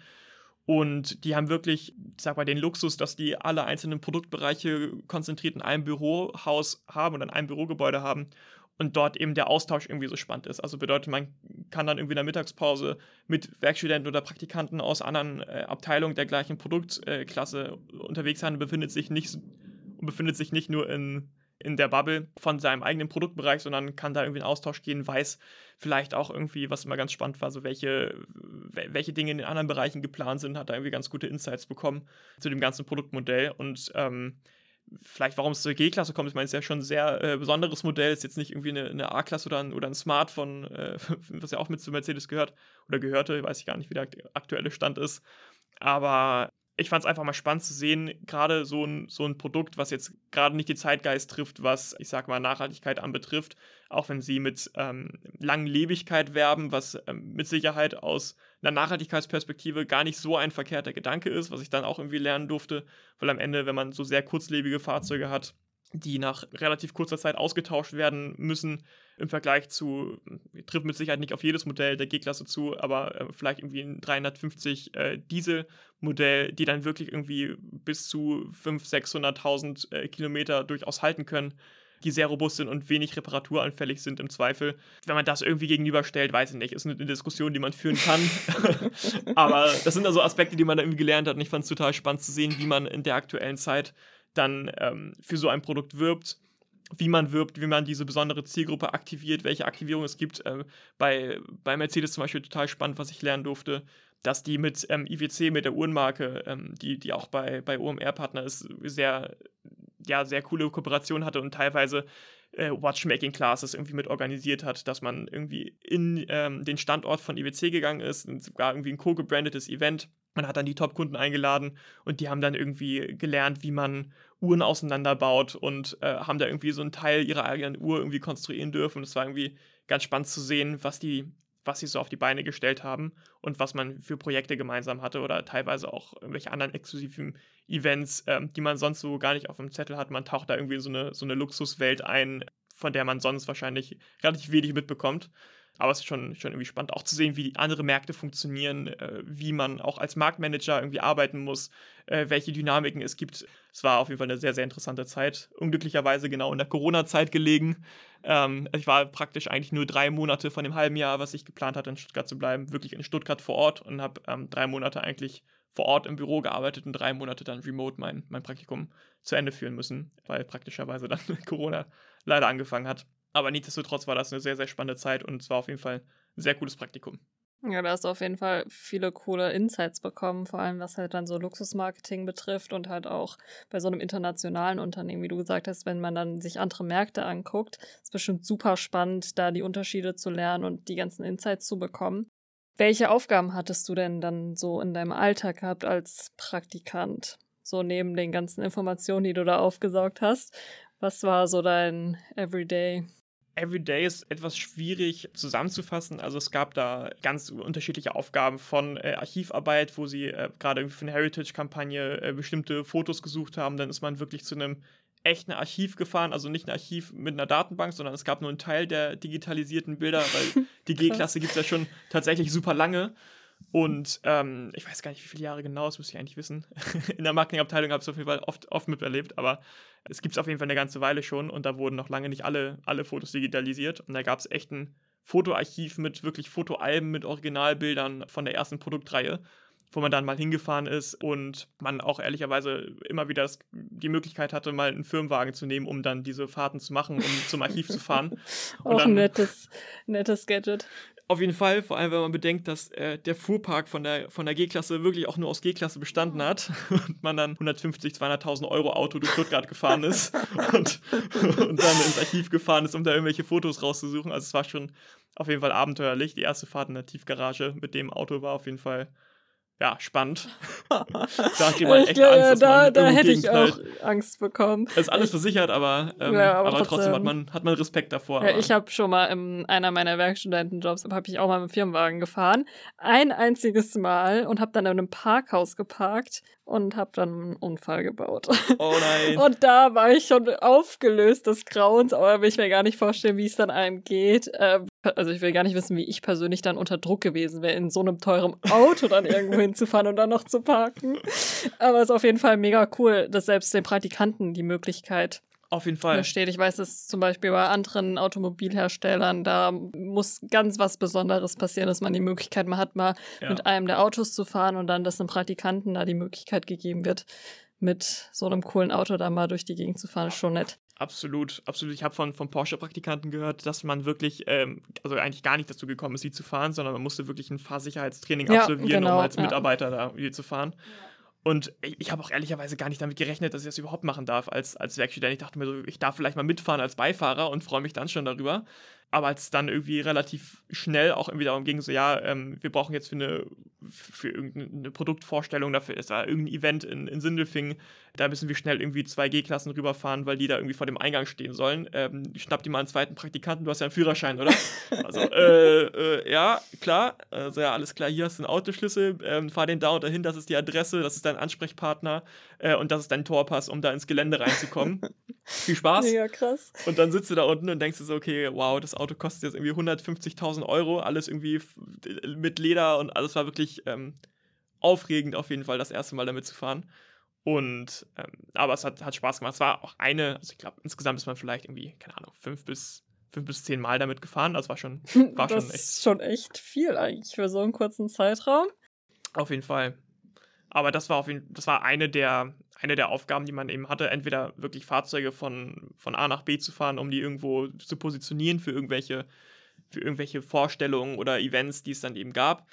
Und die haben wirklich, ich sag mal, den Luxus, dass die alle einzelnen Produktbereiche konzentriert in einem Bürohaus haben und in einem Bürogebäude haben und dort eben der Austausch irgendwie so spannend ist. Also bedeutet, man kann dann irgendwie in der Mittagspause mit Werkstudenten oder Praktikanten aus anderen äh, Abteilungen der gleichen Produktklasse äh, unterwegs sein und befindet sich nicht, befindet sich nicht nur in in der Bubble von seinem eigenen Produktbereich, sondern kann da irgendwie in Austausch gehen, weiß vielleicht auch irgendwie, was immer ganz spannend war, so welche, welche Dinge in den anderen Bereichen geplant sind, hat da irgendwie ganz gute Insights bekommen zu dem ganzen Produktmodell und ähm, vielleicht, warum es zur G-Klasse kommt. Ich meine, es ist ja schon ein sehr äh, besonderes Modell. Ist jetzt nicht irgendwie eine, eine A-Klasse oder ein, oder ein Smartphone, äh, was ja auch mit zu Mercedes gehört oder gehörte. Weiß ich gar nicht, wie der aktuelle Stand ist. Aber ich fand es einfach mal spannend zu sehen, gerade so ein, so ein Produkt, was jetzt gerade nicht die Zeitgeist trifft, was, ich sag mal, Nachhaltigkeit anbetrifft, auch wenn sie mit ähm, Langlebigkeit werben, was ähm, mit Sicherheit aus einer Nachhaltigkeitsperspektive gar nicht so ein verkehrter Gedanke ist, was ich dann auch irgendwie lernen durfte, weil am Ende, wenn man so sehr kurzlebige Fahrzeuge hat, die nach relativ kurzer Zeit ausgetauscht werden müssen, im Vergleich zu, trifft mit Sicherheit nicht auf jedes Modell der G-Klasse zu, aber äh, vielleicht irgendwie ein 350 äh, Diesel-Modell, die dann wirklich irgendwie bis zu 500.000, 600.000 äh, Kilometer durchaus halten können, die sehr robust sind und wenig reparaturanfällig sind im Zweifel. Wenn man das irgendwie gegenüberstellt, weiß ich nicht, ist eine Diskussion, die man führen kann. aber das sind also Aspekte, die man da irgendwie gelernt hat und ich fand es total spannend zu sehen, wie man in der aktuellen Zeit dann ähm, für so ein Produkt wirbt wie man wirbt, wie man diese besondere Zielgruppe aktiviert, welche Aktivierung es gibt. Äh, bei, bei Mercedes zum Beispiel total spannend, was ich lernen durfte, dass die mit ähm, IWC, mit der Uhrenmarke, ähm, die, die auch bei, bei OMR-Partner ist, sehr, ja, sehr coole Kooperation hatte und teilweise äh, Watchmaking-Classes irgendwie mit organisiert hat, dass man irgendwie in ähm, den Standort von IWC gegangen ist und sogar irgendwie ein co-gebrandetes Event. Man hat dann die Top-Kunden eingeladen und die haben dann irgendwie gelernt, wie man Uhren auseinanderbaut und äh, haben da irgendwie so einen Teil ihrer eigenen Uhr irgendwie konstruieren dürfen. Es war irgendwie ganz spannend zu sehen, was die, was sie so auf die Beine gestellt haben und was man für Projekte gemeinsam hatte oder teilweise auch irgendwelche anderen exklusiven Events, ähm, die man sonst so gar nicht auf dem Zettel hat. Man taucht da irgendwie so eine, so eine Luxuswelt ein, von der man sonst wahrscheinlich relativ wenig mitbekommt. Aber es ist schon, schon irgendwie spannend, auch zu sehen, wie andere Märkte funktionieren, äh, wie man auch als Marktmanager irgendwie arbeiten muss, äh, welche Dynamiken es gibt. Es war auf jeden Fall eine sehr, sehr interessante Zeit. Unglücklicherweise genau in der Corona-Zeit gelegen. Ähm, ich war praktisch eigentlich nur drei Monate von dem halben Jahr, was ich geplant hatte, in Stuttgart zu bleiben, wirklich in Stuttgart vor Ort und habe ähm, drei Monate eigentlich vor Ort im Büro gearbeitet und drei Monate dann remote mein, mein Praktikum zu Ende führen müssen, weil praktischerweise dann Corona leider angefangen hat. Aber nichtsdestotrotz war das eine sehr, sehr spannende Zeit und es war auf jeden Fall ein sehr cooles Praktikum. Ja, da hast du auf jeden Fall viele coole Insights bekommen, vor allem was halt dann so Luxusmarketing betrifft und halt auch bei so einem internationalen Unternehmen, wie du gesagt hast, wenn man dann sich andere Märkte anguckt, ist bestimmt super spannend, da die Unterschiede zu lernen und die ganzen Insights zu bekommen. Welche Aufgaben hattest du denn dann so in deinem Alltag gehabt als Praktikant? So neben den ganzen Informationen, die du da aufgesaugt hast. Was war so dein Everyday? Everyday ist etwas schwierig zusammenzufassen. Also es gab da ganz unterschiedliche Aufgaben von äh, Archivarbeit, wo sie äh, gerade für eine Heritage-Kampagne äh, bestimmte Fotos gesucht haben. Dann ist man wirklich zu einem echten Archiv gefahren, also nicht ein Archiv mit einer Datenbank, sondern es gab nur einen Teil der digitalisierten Bilder, weil die G-Klasse gibt es ja schon tatsächlich super lange. Und ähm, ich weiß gar nicht, wie viele Jahre genau, das müsste ich eigentlich wissen. In der Marketingabteilung habe ich es auf jeden Fall oft, oft miterlebt, aber es gibt es auf jeden Fall eine ganze Weile schon und da wurden noch lange nicht alle, alle Fotos digitalisiert. Und da gab es echt ein Fotoarchiv mit wirklich Fotoalben mit Originalbildern von der ersten Produktreihe, wo man dann mal hingefahren ist und man auch ehrlicherweise immer wieder das, die Möglichkeit hatte, mal einen Firmenwagen zu nehmen, um dann diese Fahrten zu machen, um zum Archiv zu fahren. auch ein nettes, nettes Gadget. Auf jeden Fall, vor allem wenn man bedenkt, dass äh, der Fuhrpark von der, von der G-Klasse wirklich auch nur aus G-Klasse bestanden hat und man dann 150, 200.000 Euro Auto durch Stuttgart gefahren ist und, und dann ins Archiv gefahren ist, um da irgendwelche Fotos rauszusuchen. Also es war schon auf jeden Fall abenteuerlich. Die erste Fahrt in der Tiefgarage mit dem Auto war auf jeden Fall ja, spannend. da hat jemand echt glaub, Angst. da da hätte ich auch Angst bekommen. Es ist alles versichert, aber, ähm, ja, aber, aber trotzdem, trotzdem, hat, man, hat man Respekt davor. Ja, ich habe schon mal in einer meiner Werkstudentenjobs, habe ich auch mal mit dem Firmenwagen gefahren. Ein einziges Mal und habe dann in einem Parkhaus geparkt und habe dann einen Unfall gebaut. Oh nein. Und da war ich schon aufgelöst des Grauens, aber will ich mir gar nicht vorstellen, wie es dann einem geht. Ähm, also ich will gar nicht wissen, wie ich persönlich dann unter Druck gewesen wäre, in so einem teuren Auto dann irgendwo hinzufahren und dann noch zu parken. Aber es ist auf jeden Fall mega cool, dass selbst den Praktikanten die Möglichkeit auf jeden Fall. Steht. Ich weiß es zum Beispiel bei anderen Automobilherstellern, da muss ganz was Besonderes passieren, dass man die Möglichkeit mal hat, mal ja. mit einem der Autos zu fahren und dann, dass einem Praktikanten da die Möglichkeit gegeben wird, mit so einem coolen Auto da mal durch die Gegend zu fahren, ist schon nett. Absolut, absolut. Ich habe von, von Porsche-Praktikanten gehört, dass man wirklich, ähm, also eigentlich gar nicht dazu gekommen ist, sie zu fahren, sondern man musste wirklich ein Fahrsicherheitstraining Ja, absolvieren, genau, um als ja. Mitarbeiter da zu fahren. Und ich, habe auch ehrlicherweise gar nicht damit gerechnet, dass ich das überhaupt machen darf als, als Werkstudent. Ich dachte mir so, ich darf vielleicht mal mitfahren als Beifahrer und freue mich dann schon darüber. Aber als es dann irgendwie relativ schnell auch irgendwie darum ging, so ja, ähm, wir brauchen jetzt für eine, für irgendeine Produktvorstellung, dafür ist da irgendein Event in, in Sindelfingen, da müssen wir schnell irgendwie zwei G-Klassen rüberfahren, weil die da irgendwie vor dem Eingang stehen sollen. Ähm, schnapp dir mal einen zweiten Praktikanten, du hast ja einen Führerschein, oder? Also, äh, äh, ja, klar. Also ja, alles klar, hier hast du einen Autoschlüssel, ähm, fahr den da und dahin, das ist die Adresse, das ist dein Ansprechpartner äh, und das ist dein Torpass, um da ins Gelände reinzukommen. Viel Spaß. Mega krass. Und dann sitzt du da unten und denkst dir so, okay, wow, das Auto kostet jetzt irgendwie 150.000 Euro, alles irgendwie mit Leder und alles war wirklich ähm, aufregend auf jeden Fall, das erste Mal damit zu fahren. Und, ähm, aber es hat, hat Spaß gemacht. Es war auch eine, also ich glaube, insgesamt ist man vielleicht irgendwie, keine Ahnung, fünf bis, fünf bis zehn Mal damit gefahren. Das war schon, war das schon echt, ist schon echt viel eigentlich für so einen kurzen Zeitraum. auf jeden Fall. Aber das war auf jeden das war eine der, eine der Aufgaben, die man eben hatte, entweder wirklich Fahrzeuge von, von A nach B zu fahren, um die irgendwo zu positionieren für irgendwelche, für irgendwelche Vorstellungen oder Events, die es dann eben gab.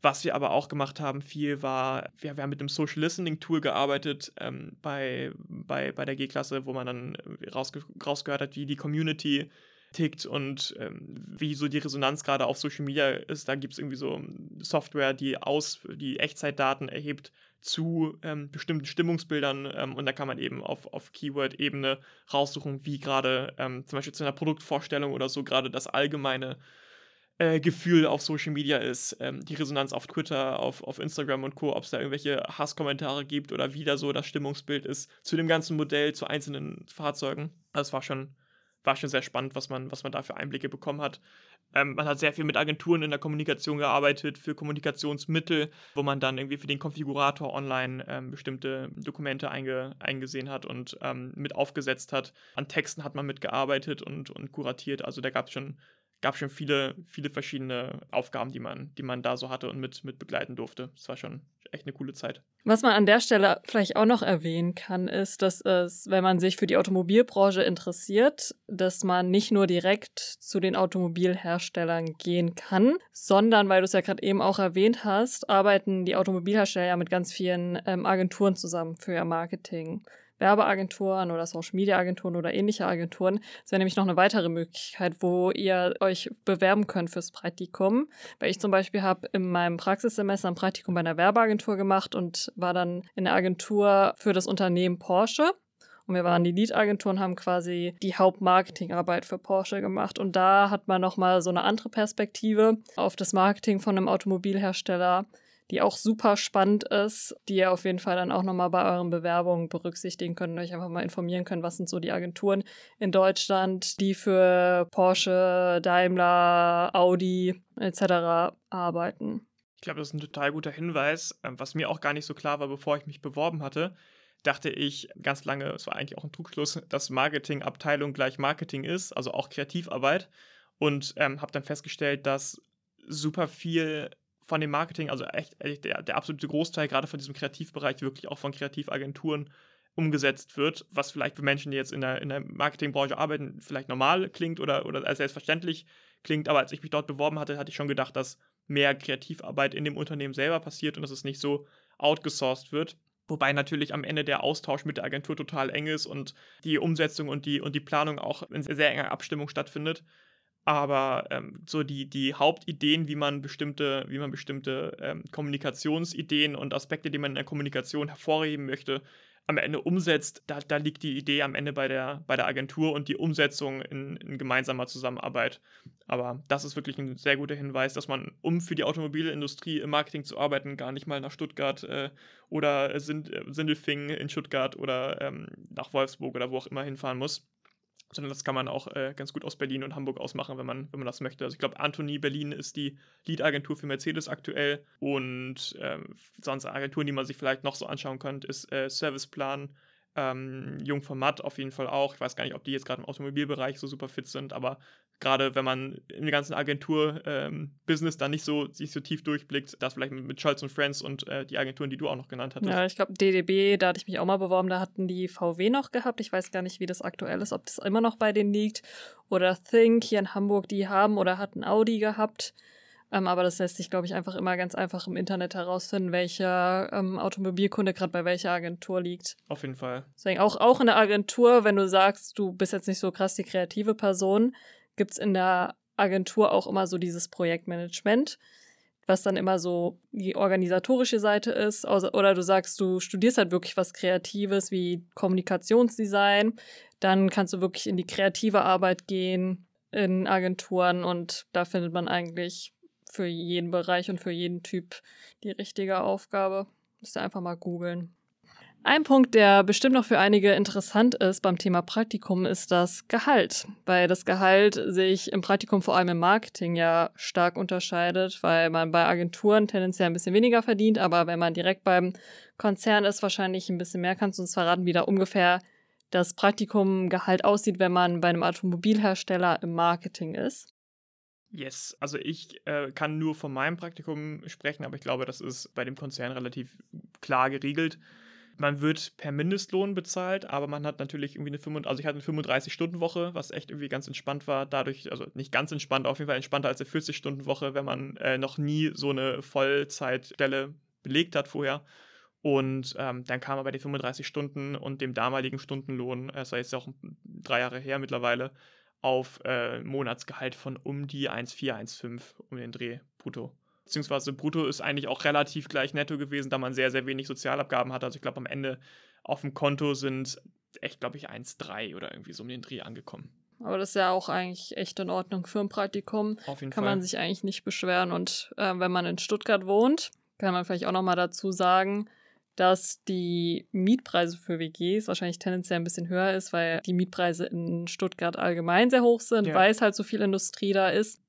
Was wir aber auch gemacht haben, viel war, wir, wir haben mit einem Social Listening Tool gearbeitet ähm, bei, bei, bei der G-Klasse, wo man dann rausge rausgehört hat, wie die Community tickt und ähm, wie so die Resonanz gerade auf Social Media ist. Da gibt es irgendwie so Software, die aus, die Echtzeitdaten erhebt zu ähm, bestimmten Stimmungsbildern ähm, und da kann man eben auf, auf Keyword-Ebene raussuchen, wie gerade ähm, zum Beispiel zu einer Produktvorstellung oder so gerade das allgemeine äh, Gefühl auf Social Media ist, ähm, die Resonanz auf Twitter, auf, auf Instagram und Co., ob es da irgendwelche Hasskommentare gibt oder wie da so das Stimmungsbild ist zu dem ganzen Modell, zu einzelnen Fahrzeugen. Das war schon, war schon sehr spannend, was man, was man da für Einblicke bekommen hat. Ähm, man hat sehr viel mit Agenturen in der Kommunikation gearbeitet, für Kommunikationsmittel, wo man dann irgendwie für den Konfigurator online ähm, bestimmte Dokumente einge, eingesehen hat und ähm, mit aufgesetzt hat. An Texten hat man mitgearbeitet und, und kuratiert. Also da gab es schon, gab schon viele, viele verschiedene Aufgaben, die man, die man da so hatte und mit, mit begleiten durfte. Das war schon echt eine coole Zeit. Was man an der Stelle vielleicht auch noch erwähnen kann, ist, dass es, wenn man sich für die Automobilbranche interessiert, dass man nicht nur direkt zu den Automobilherstellern gehen kann, sondern, weil du es ja gerade eben auch erwähnt hast, arbeiten die Automobilhersteller ja mit ganz vielen ähm, Agenturen zusammen für ihr Marketing. Werbeagenturen oder Social Media Agenturen oder ähnliche Agenturen. Das wäre nämlich noch eine weitere Möglichkeit, wo ihr euch bewerben könnt fürs Praktikum. Weil ich zum Beispiel habe in meinem Praxissemester ein Praktikum bei einer Werbeagentur gemacht und war dann in der Agentur für das Unternehmen Porsche. Und wir waren die Lead-Agentur und haben quasi die Hauptmarketingarbeit für Porsche gemacht. Und da hat man nochmal so eine andere Perspektive auf das Marketing von einem Automobilhersteller, die auch super spannend ist, die ihr auf jeden Fall dann auch nochmal bei euren Bewerbungen berücksichtigen könnt und euch einfach mal informieren könnt, was sind so die Agenturen in Deutschland, die für Porsche, Daimler, Audi etc. arbeiten. Ich glaube, das ist ein total guter Hinweis. Ähm, Was mir auch gar nicht so klar war, bevor ich mich beworben hatte, dachte ich ganz lange, es war eigentlich auch ein Trugschluss, dass Marketingabteilung gleich Marketing ist, also auch Kreativarbeit. Und ähm, habe dann festgestellt, dass super viel von dem Marketing, also echt, echt der, der absolute Großteil gerade von diesem Kreativbereich wirklich auch von Kreativagenturen umgesetzt wird, was vielleicht für Menschen, die jetzt in der, in der Marketingbranche arbeiten, vielleicht normal klingt oder, oder als selbstverständlich klingt. Aber als ich mich dort beworben hatte, hatte ich schon gedacht, dass mehr Kreativarbeit in dem Unternehmen selber passiert und dass es nicht so outgesourced wird. Wobei natürlich am Ende der Austausch mit der Agentur total eng ist und die Umsetzung und die, und die Planung auch in sehr enger Abstimmung stattfindet. Aber ähm, so die, die Hauptideen, wie man bestimmte, wie man bestimmte ähm, Kommunikationsideen und Aspekte, die man in der Kommunikation hervorheben möchte, am Ende umsetzt, da, da liegt die Idee am Ende bei der, bei der Agentur und die Umsetzung in, in gemeinsamer Zusammenarbeit. Aber das ist wirklich ein sehr guter Hinweis, dass man, um für die Automobilindustrie im Marketing zu arbeiten, gar nicht mal nach Stuttgart äh, oder Sind, äh, Sindelfingen in Stuttgart oder ähm, nach Wolfsburg oder wo auch immer hinfahren muss sondern das kann man auch äh, ganz gut aus Berlin und Hamburg ausmachen, wenn man, wenn man das möchte. Also ich glaube, Anthony Berlin ist die Lead-Agentur für Mercedes aktuell und ähm, sonst Agenturen, die man sich vielleicht noch so anschauen könnte, ist äh, Serviceplan Ähm, Jung von Matt auf jeden Fall auch. Ich weiß gar nicht, ob die jetzt gerade im Automobilbereich so super fit sind, aber gerade wenn man im ganzen Agentur-Business ähm, dann nicht so, sich so tief durchblickt, das vielleicht mit, Scholz und Friends und äh, die Agenturen, die du auch noch genannt hattest. Ja, ich glaube, DDB, da hatte ich mich auch mal beworben, da hatten die VW noch gehabt. Ich weiß gar nicht, wie das aktuell ist, ob das immer noch bei denen liegt. Oder Think hier in Hamburg, die haben oder hatten Audi gehabt. Ähm, aber das lässt sich, glaube ich, einfach immer ganz einfach im Internet herausfinden, welcher ähm, Automobilkunde gerade bei welcher Agentur liegt. Auf jeden Fall. Deswegen auch, auch in der Agentur, wenn du sagst, du bist jetzt nicht so krass die kreative Person, gibt es in der Agentur auch immer so dieses Projektmanagement, was dann immer so die organisatorische Seite ist. Oder du sagst, du studierst halt wirklich was Kreatives wie Kommunikationsdesign, dann kannst du wirklich in die kreative Arbeit gehen in Agenturen und da findet man eigentlich für jeden Bereich und für jeden Typ die richtige Aufgabe. Müsst ihr einfach mal googeln. Ein Punkt, der bestimmt noch für einige interessant ist beim Thema Praktikum, ist das Gehalt. Weil das Gehalt sich im Praktikum vor allem im Marketing ja stark unterscheidet, weil man bei Agenturen tendenziell ein bisschen weniger verdient, aber wenn man direkt beim Konzern ist, wahrscheinlich ein bisschen mehr. Kannst du uns verraten, wie da ungefähr das Praktikumgehalt aussieht, wenn man bei einem Automobilhersteller im Marketing ist? Yes, also ich äh, kann nur von meinem Praktikum sprechen, aber ich glaube, das ist bei dem Konzern relativ klar geregelt. Man wird per Mindestlohn bezahlt, aber man hat natürlich irgendwie eine 35, also ich hatte eine 35-Stunden-Woche, was echt irgendwie ganz entspannt war. Dadurch, also nicht ganz entspannt, auf jeden Fall entspannter als eine 40-Stunden-Woche, wenn man äh, noch nie so eine Vollzeitstelle belegt hat vorher. Und ähm, dann kam er bei den 35 Stunden und dem damaligen Stundenlohn, es war jetzt auch drei Jahre her mittlerweile, auf äh, Monatsgehalt von um die 1,415 um den Dreh brutto. Beziehungsweise brutto ist eigentlich auch relativ gleich netto gewesen, da man sehr, sehr wenig Sozialabgaben hat. Also ich glaube, am Ende auf dem Konto sind echt, glaube ich, 1,3 oder irgendwie so um den Dreh angekommen. Aber das ist ja auch eigentlich echt in Ordnung für ein Praktikum. Auf jeden kann Fall. man sich eigentlich nicht beschweren. Und äh, wenn man in Stuttgart wohnt, kann man vielleicht auch nochmal dazu sagen, dass die Mietpreise für WGs wahrscheinlich tendenziell ein bisschen höher ist, weil die Mietpreise in Stuttgart allgemein sehr hoch sind, ja. weil es halt so viel Industrie da ist.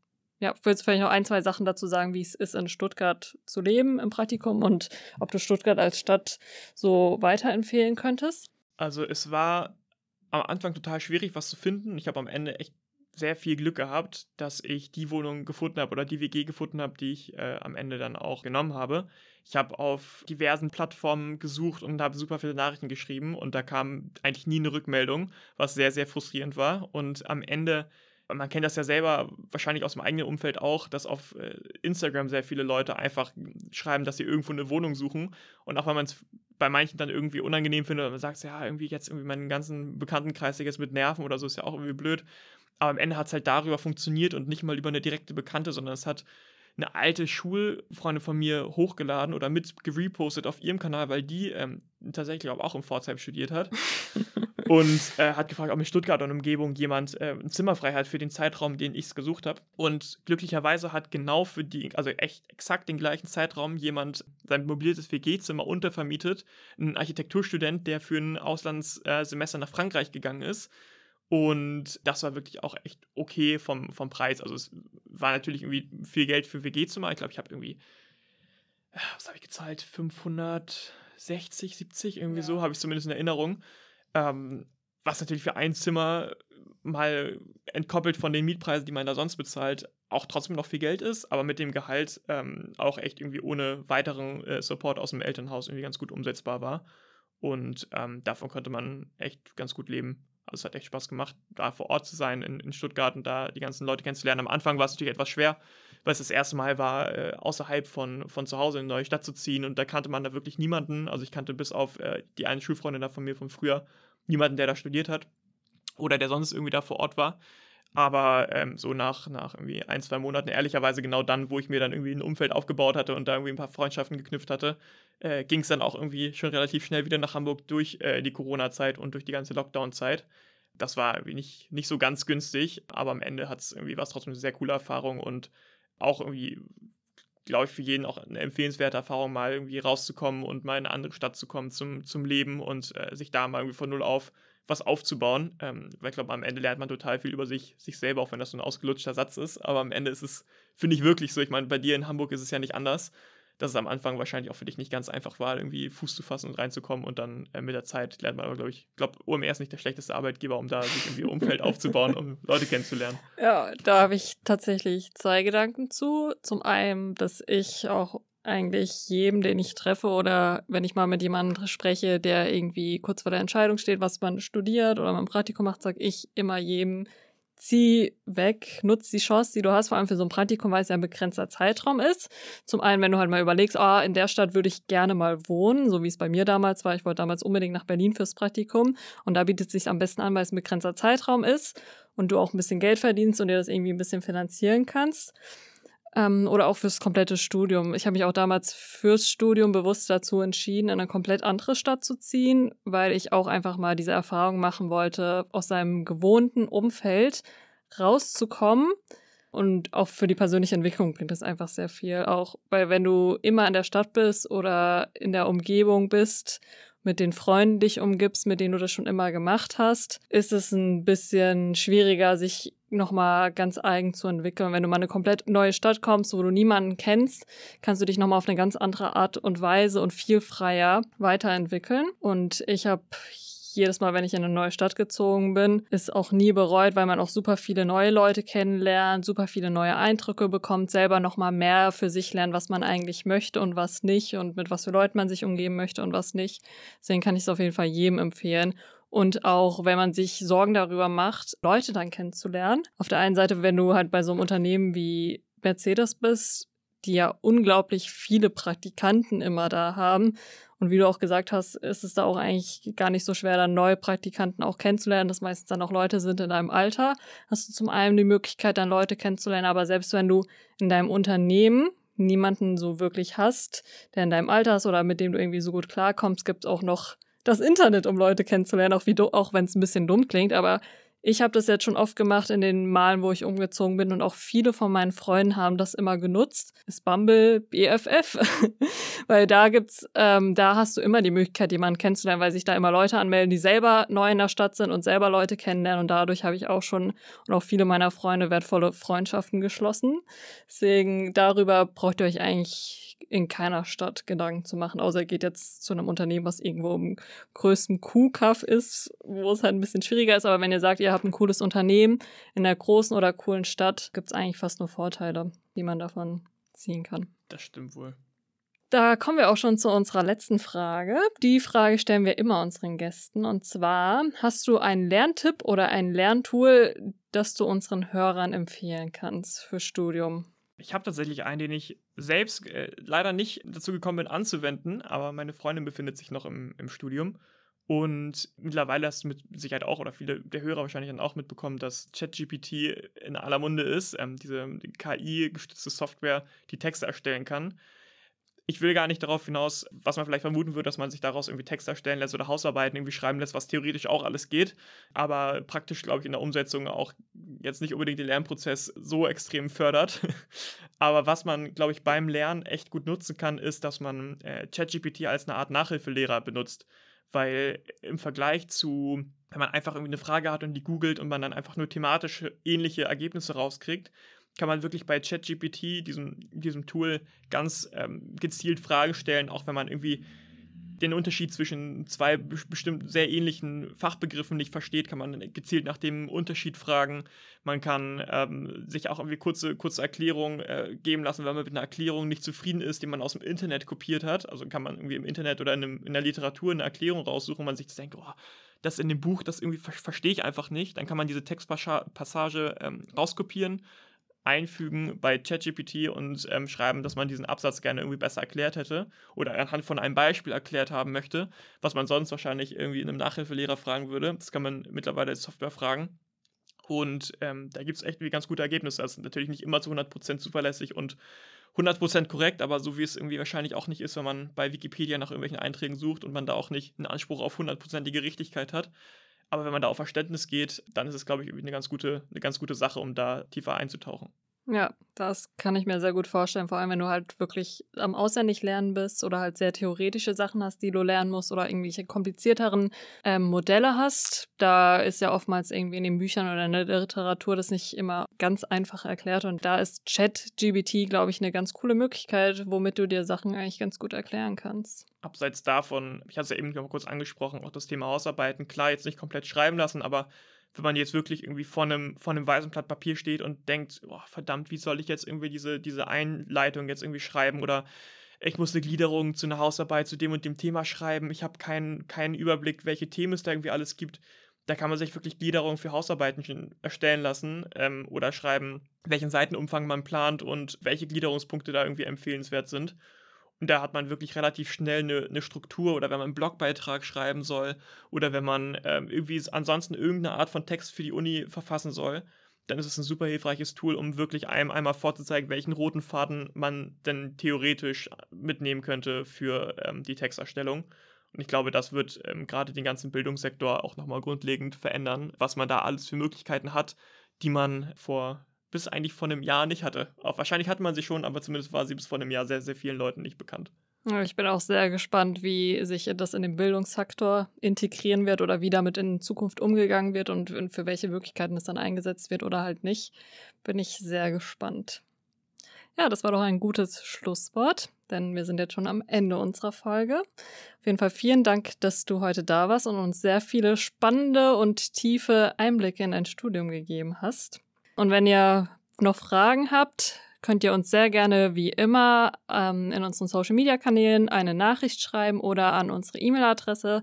Ja, willst du vielleicht noch ein, zwei Sachen dazu sagen, wie es ist, in Stuttgart zu leben im Praktikum und ob du Stuttgart als Stadt so weiterempfehlen könntest? Also es war am Anfang total schwierig, was zu finden. Ich habe am Ende echt sehr viel Glück gehabt, dass ich die Wohnung gefunden habe oder die WG gefunden habe, die ich äh, am Ende dann auch genommen habe. Ich habe auf diversen Plattformen gesucht und habe super viele Nachrichten geschrieben und da kam eigentlich nie eine Rückmeldung, was sehr, sehr frustrierend war. Und am Ende, man kennt das ja selber wahrscheinlich aus dem eigenen Umfeld auch, dass auf äh, Instagram sehr viele Leute einfach schreiben, dass sie irgendwo eine Wohnung suchen. Und auch wenn man es bei manchen dann irgendwie unangenehm findet, man sagt, ja, irgendwie jetzt irgendwie meinen ganzen Bekanntenkreis jetzt mit Nerven oder so, ist ja auch irgendwie blöd. Aber am Ende hat es halt darüber funktioniert und nicht mal über eine direkte Bekannte, sondern es hat eine alte Schulfreundin von mir hochgeladen oder mit gerepostet auf ihrem Kanal, weil die ähm, tatsächlich auch in Pforzheim studiert hat. und äh, hat gefragt, ob in Stuttgart und Umgebung jemand äh, ein Zimmer frei hat für den Zeitraum, den ich es gesucht habe. Und glücklicherweise hat genau für die, also echt exakt den gleichen Zeitraum jemand sein mobiles WG-Zimmer untervermietet. Ein Architekturstudent, der für ein Auslandssemester nach Frankreich gegangen ist und das war wirklich auch echt okay vom, vom Preis. Also es war natürlich irgendwie viel Geld für WG-Zimmer. Ich glaube, ich habe irgendwie, äh, was habe ich gezahlt? 560, 70, irgendwie ja. so, habe ich zumindest in Erinnerung. Ähm, was natürlich für ein Zimmer mal entkoppelt von den Mietpreisen, die man da sonst bezahlt, auch trotzdem noch viel Geld ist, aber mit dem Gehalt ähm, auch echt irgendwie ohne weiteren äh, Support aus dem Elternhaus irgendwie ganz gut umsetzbar war. Und ähm, davon konnte man echt ganz gut leben. Also es hat echt Spaß gemacht, da vor Ort zu sein in, in Stuttgart und da die ganzen Leute kennenzulernen. Am Anfang war es natürlich etwas schwer, weil es das erste Mal war, äh, außerhalb von, von zu Hause in eine neue Stadt zu ziehen und da kannte man da wirklich niemanden. Also ich kannte bis auf äh, die eine Schulfreundin da von mir von früher niemanden, der da studiert hat oder der sonst irgendwie da vor Ort war. Aber ähm, so nach, nach irgendwie ein, zwei Monaten, ehrlicherweise genau dann, wo ich mir dann irgendwie ein Umfeld aufgebaut hatte und da irgendwie ein paar Freundschaften geknüpft hatte, äh, ging es dann auch irgendwie schon relativ schnell wieder nach Hamburg durch äh, die Corona-Zeit und durch die ganze Lockdown-Zeit. Das war irgendwie nicht, nicht so ganz günstig, aber am Ende hat es irgendwie was trotzdem eine sehr coole Erfahrung und auch irgendwie, glaube ich, für jeden auch eine empfehlenswerte Erfahrung, mal irgendwie rauszukommen und mal in eine andere Stadt zu kommen zum, zum Leben und äh, sich da mal irgendwie von null auf was aufzubauen. Ähm, weil ich glaube, am Ende lernt man total viel über sich, sich selber, auch wenn das so ein ausgelutschter Satz ist. Aber am Ende ist es, finde ich, wirklich so. Ich meine, bei dir in Hamburg ist es ja nicht anders. Dass es am Anfang wahrscheinlich auch für dich nicht ganz einfach war, irgendwie Fuß zu fassen und reinzukommen und dann äh, mit der Zeit lernt man aber, glaube ich, glaube, OMR ist nicht der schlechteste Arbeitgeber, um da sich irgendwie Umfeld aufzubauen, um Leute kennenzulernen. Ja, da habe ich tatsächlich zwei Gedanken zu. Zum einen, dass ich auch eigentlich jedem, den ich treffe oder wenn ich mal mit jemandem spreche, der irgendwie kurz vor der Entscheidung steht, was man studiert oder man ein Praktikum macht, sage ich immer jedem, zieh weg, nutz die Chance, die du hast, vor allem für so ein Praktikum, weil es ja ein begrenzter Zeitraum ist. Zum einen, wenn du halt mal überlegst, ah, in der Stadt würde ich gerne mal wohnen, so wie es bei mir damals war. Ich wollte damals unbedingt nach Berlin fürs Praktikum und da bietet es sich am besten an, weil es ein begrenzter Zeitraum ist und du auch ein bisschen Geld verdienst und dir das irgendwie ein bisschen finanzieren kannst. Ähm, oder auch fürs komplette Studium. Ich habe mich auch damals fürs Studium bewusst dazu entschieden, in eine komplett andere Stadt zu ziehen, weil ich auch einfach mal diese Erfahrung machen wollte, aus seinem gewohnten Umfeld rauszukommen. Und auch für die persönliche Entwicklung bringt das einfach sehr viel. Auch weil wenn du immer in der Stadt bist oder in der Umgebung bist mit den Freunden dich umgibst, mit denen du das schon immer gemacht hast, ist es ein bisschen schwieriger, sich nochmal ganz eigen zu entwickeln. Wenn du mal eine komplett neue Stadt kommst, wo du niemanden kennst, kannst du dich nochmal auf eine ganz andere Art und Weise und viel freier weiterentwickeln. Und ich habe jedes Mal, wenn ich in eine neue Stadt gezogen bin, ist auch nie bereut, weil man auch super viele neue Leute kennenlernt, super viele neue Eindrücke bekommt, selber nochmal mehr für sich lernt, was man eigentlich möchte und was nicht und mit was für Leuten man sich umgeben möchte und was nicht. Deswegen kann ich es auf jeden Fall jedem empfehlen. Und auch wenn man sich Sorgen darüber macht, Leute dann kennenzulernen. Auf der einen Seite, wenn du halt bei so einem Unternehmen wie Mercedes bist, die ja unglaublich viele Praktikanten immer da haben und wie du auch gesagt hast, ist es da auch eigentlich gar nicht so schwer, dann neue Praktikanten auch kennenzulernen, dass meistens dann auch Leute sind in deinem Alter. Hast du zum einen die Möglichkeit, dann Leute kennenzulernen, aber selbst wenn du in deinem Unternehmen niemanden so wirklich hast, der in deinem Alter ist oder mit dem du irgendwie so gut klarkommst, gibt es auch noch das Internet, um Leute kennenzulernen, auch, auch wenn es ein bisschen dumm klingt, aber ich habe das jetzt schon oft gemacht in den Malen, wo ich umgezogen bin und auch viele von meinen Freunden haben das immer genutzt. Ist Bumble BFF, weil da gibt's, ähm, da hast du immer die Möglichkeit, jemanden kennenzulernen, weil sich da immer Leute anmelden, die selber neu in der Stadt sind und selber Leute kennenlernen und dadurch habe ich auch schon und auch viele meiner Freunde wertvolle Freundschaften geschlossen. Deswegen darüber braucht ihr euch eigentlich in keiner Stadt Gedanken zu machen, außer ihr geht jetzt zu einem Unternehmen, was irgendwo im größten Kuhkaff ist, wo es halt ein bisschen schwieriger ist. Aber wenn ihr sagt, ihr habt ein cooles Unternehmen in einer großen oder coolen Stadt, gibt es eigentlich fast nur Vorteile, die man davon ziehen kann. Das stimmt wohl. Da kommen wir auch schon zu unserer letzten Frage. Die Frage stellen wir immer unseren Gästen. Und zwar, hast du einen Lerntipp oder ein Lerntool, das du unseren Hörern empfehlen kannst für Studium? Ich habe tatsächlich einen, den ich selbst äh, leider nicht dazu gekommen bin anzuwenden, aber meine Freundin befindet sich noch im, im Studium. Und mittlerweile hast du mit Sicherheit auch, oder viele der Hörer wahrscheinlich dann auch mitbekommen, dass ChatGPT in aller Munde ist, ähm, diese KI-gestützte Software, die Texte erstellen kann ich will gar nicht darauf hinaus, was man vielleicht vermuten würde, dass man sich daraus irgendwie Text erstellen lässt oder Hausarbeiten irgendwie schreiben lässt, was theoretisch auch alles geht, aber praktisch, glaube ich, in der Umsetzung auch jetzt nicht unbedingt den Lernprozess so extrem fördert. aber was man, glaube ich, beim Lernen echt gut nutzen kann, ist, dass man äh, ChatGPT als eine Art Nachhilfelehrer benutzt. Weil im Vergleich zu, wenn man einfach irgendwie eine Frage hat und die googelt und man dann einfach nur thematisch ähnliche Ergebnisse rauskriegt, kann man wirklich bei ChatGPT, diesem, diesem Tool, ganz ähm, gezielt Fragen stellen, auch wenn man irgendwie den Unterschied zwischen zwei bestimmt sehr ähnlichen Fachbegriffen nicht versteht, kann man gezielt nach dem Unterschied fragen. Man kann ähm, sich auch irgendwie kurze, kurze Erklärungen äh, geben lassen, wenn man mit einer Erklärung nicht zufrieden ist, die man aus dem Internet kopiert hat. Also kann man irgendwie im Internet oder in, einem, in der Literatur eine Erklärung raussuchen, und man sich denkt, oh, das in dem Buch, das irgendwie ver verstehe ich einfach nicht. Dann kann man diese Textpassage ähm, rauskopieren einfügen bei ChatGPT und ähm, schreiben, dass man diesen Absatz gerne irgendwie besser erklärt hätte oder anhand von einem Beispiel erklärt haben möchte, was man sonst wahrscheinlich irgendwie in einem Nachhilfelehrer fragen würde. Das kann man mittlerweile als Software fragen. Und ähm, da gibt es echt ganz gute Ergebnisse. Das ist natürlich nicht immer zu 100% zuverlässig und 100% korrekt, aber so wie es irgendwie wahrscheinlich auch nicht ist, wenn man bei Wikipedia nach irgendwelchen Einträgen sucht und man da auch nicht einen Anspruch auf 100%ige Richtigkeit hat, aber wenn man da auf Verständnis geht, dann ist es, glaube ich, eine ganz gute, eine ganz gute Sache, um da tiefer einzutauchen. Ja, das kann ich mir sehr gut vorstellen, vor allem wenn du halt wirklich am auswendig lernen bist oder halt sehr theoretische Sachen hast, die du lernen musst oder irgendwelche komplizierteren ähm, Modelle hast. Da ist ja oftmals irgendwie in den Büchern oder in der Literatur das nicht immer ganz einfach erklärt und da ist ChatGBT, glaube ich, eine ganz coole Möglichkeit, womit du dir Sachen eigentlich ganz gut erklären kannst. Abseits davon, ich hatte es ja eben noch kurz angesprochen, auch das Thema Hausarbeiten, klar, jetzt nicht komplett schreiben lassen, aber wenn man jetzt wirklich irgendwie vor einem, vor einem weißen Blatt Papier steht und denkt, oh, verdammt, wie soll ich jetzt irgendwie diese, diese Einleitung jetzt irgendwie schreiben oder ich muss eine Gliederung zu einer Hausarbeit zu dem und dem Thema schreiben, ich habe keinen, keinen Überblick, welche Themen es da irgendwie alles gibt. Da kann man sich wirklich Gliederungen für Hausarbeiten erstellen lassen ähm, oder schreiben, welchen Seitenumfang man plant und welche Gliederungspunkte da irgendwie empfehlenswert sind. Und da hat man wirklich relativ schnell eine, eine Struktur oder wenn man einen Blogbeitrag schreiben soll oder wenn man ähm, irgendwie ansonsten irgendeine Art von Text für die Uni verfassen soll, dann ist es ein super hilfreiches Tool, um wirklich einem einmal vorzuzeigen, welchen roten Faden man denn theoretisch mitnehmen könnte für ähm, die Texterstellung. Und ich glaube, das wird ähm, gerade den ganzen Bildungssektor auch nochmal grundlegend verändern, was man da alles für Möglichkeiten hat, die man vor bis eigentlich vor einem Jahr nicht hatte. Auch wahrscheinlich hatte man sie schon, aber zumindest war sie bis vor einem Jahr sehr, sehr vielen Leuten nicht bekannt. Ich bin auch sehr gespannt, wie sich das in den Bildungsfaktor integrieren wird oder wie damit in Zukunft umgegangen wird und für welche Möglichkeiten es dann eingesetzt wird oder halt nicht. Bin ich sehr gespannt. Ja, das war doch ein gutes Schlusswort, denn wir sind jetzt schon am Ende unserer Folge. Auf jeden Fall vielen Dank, dass du heute da warst und uns sehr viele spannende und tiefe Einblicke in dein Studium gegeben hast. Und wenn ihr noch Fragen habt, könnt ihr uns sehr gerne wie immer ähm, in unseren Social Media Kanälen eine Nachricht schreiben oder an unsere E-Mail-Adresse,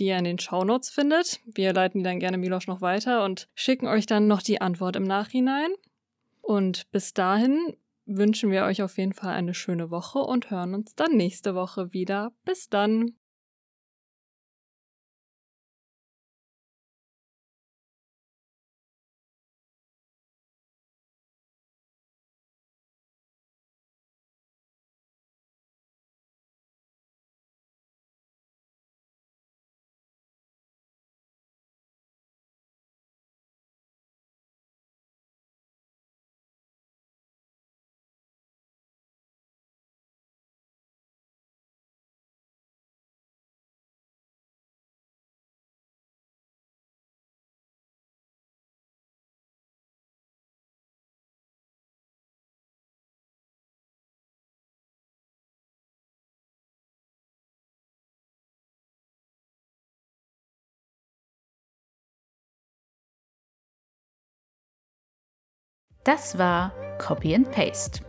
die ihr in den Show Notes findet. Wir leiten die dann gerne Milosch noch weiter und schicken euch dann noch die Antwort im Nachhinein. Und bis dahin wünschen wir euch auf jeden Fall eine schöne Woche und hören uns dann nächste Woche wieder. Bis dann. Das war Copy and Paste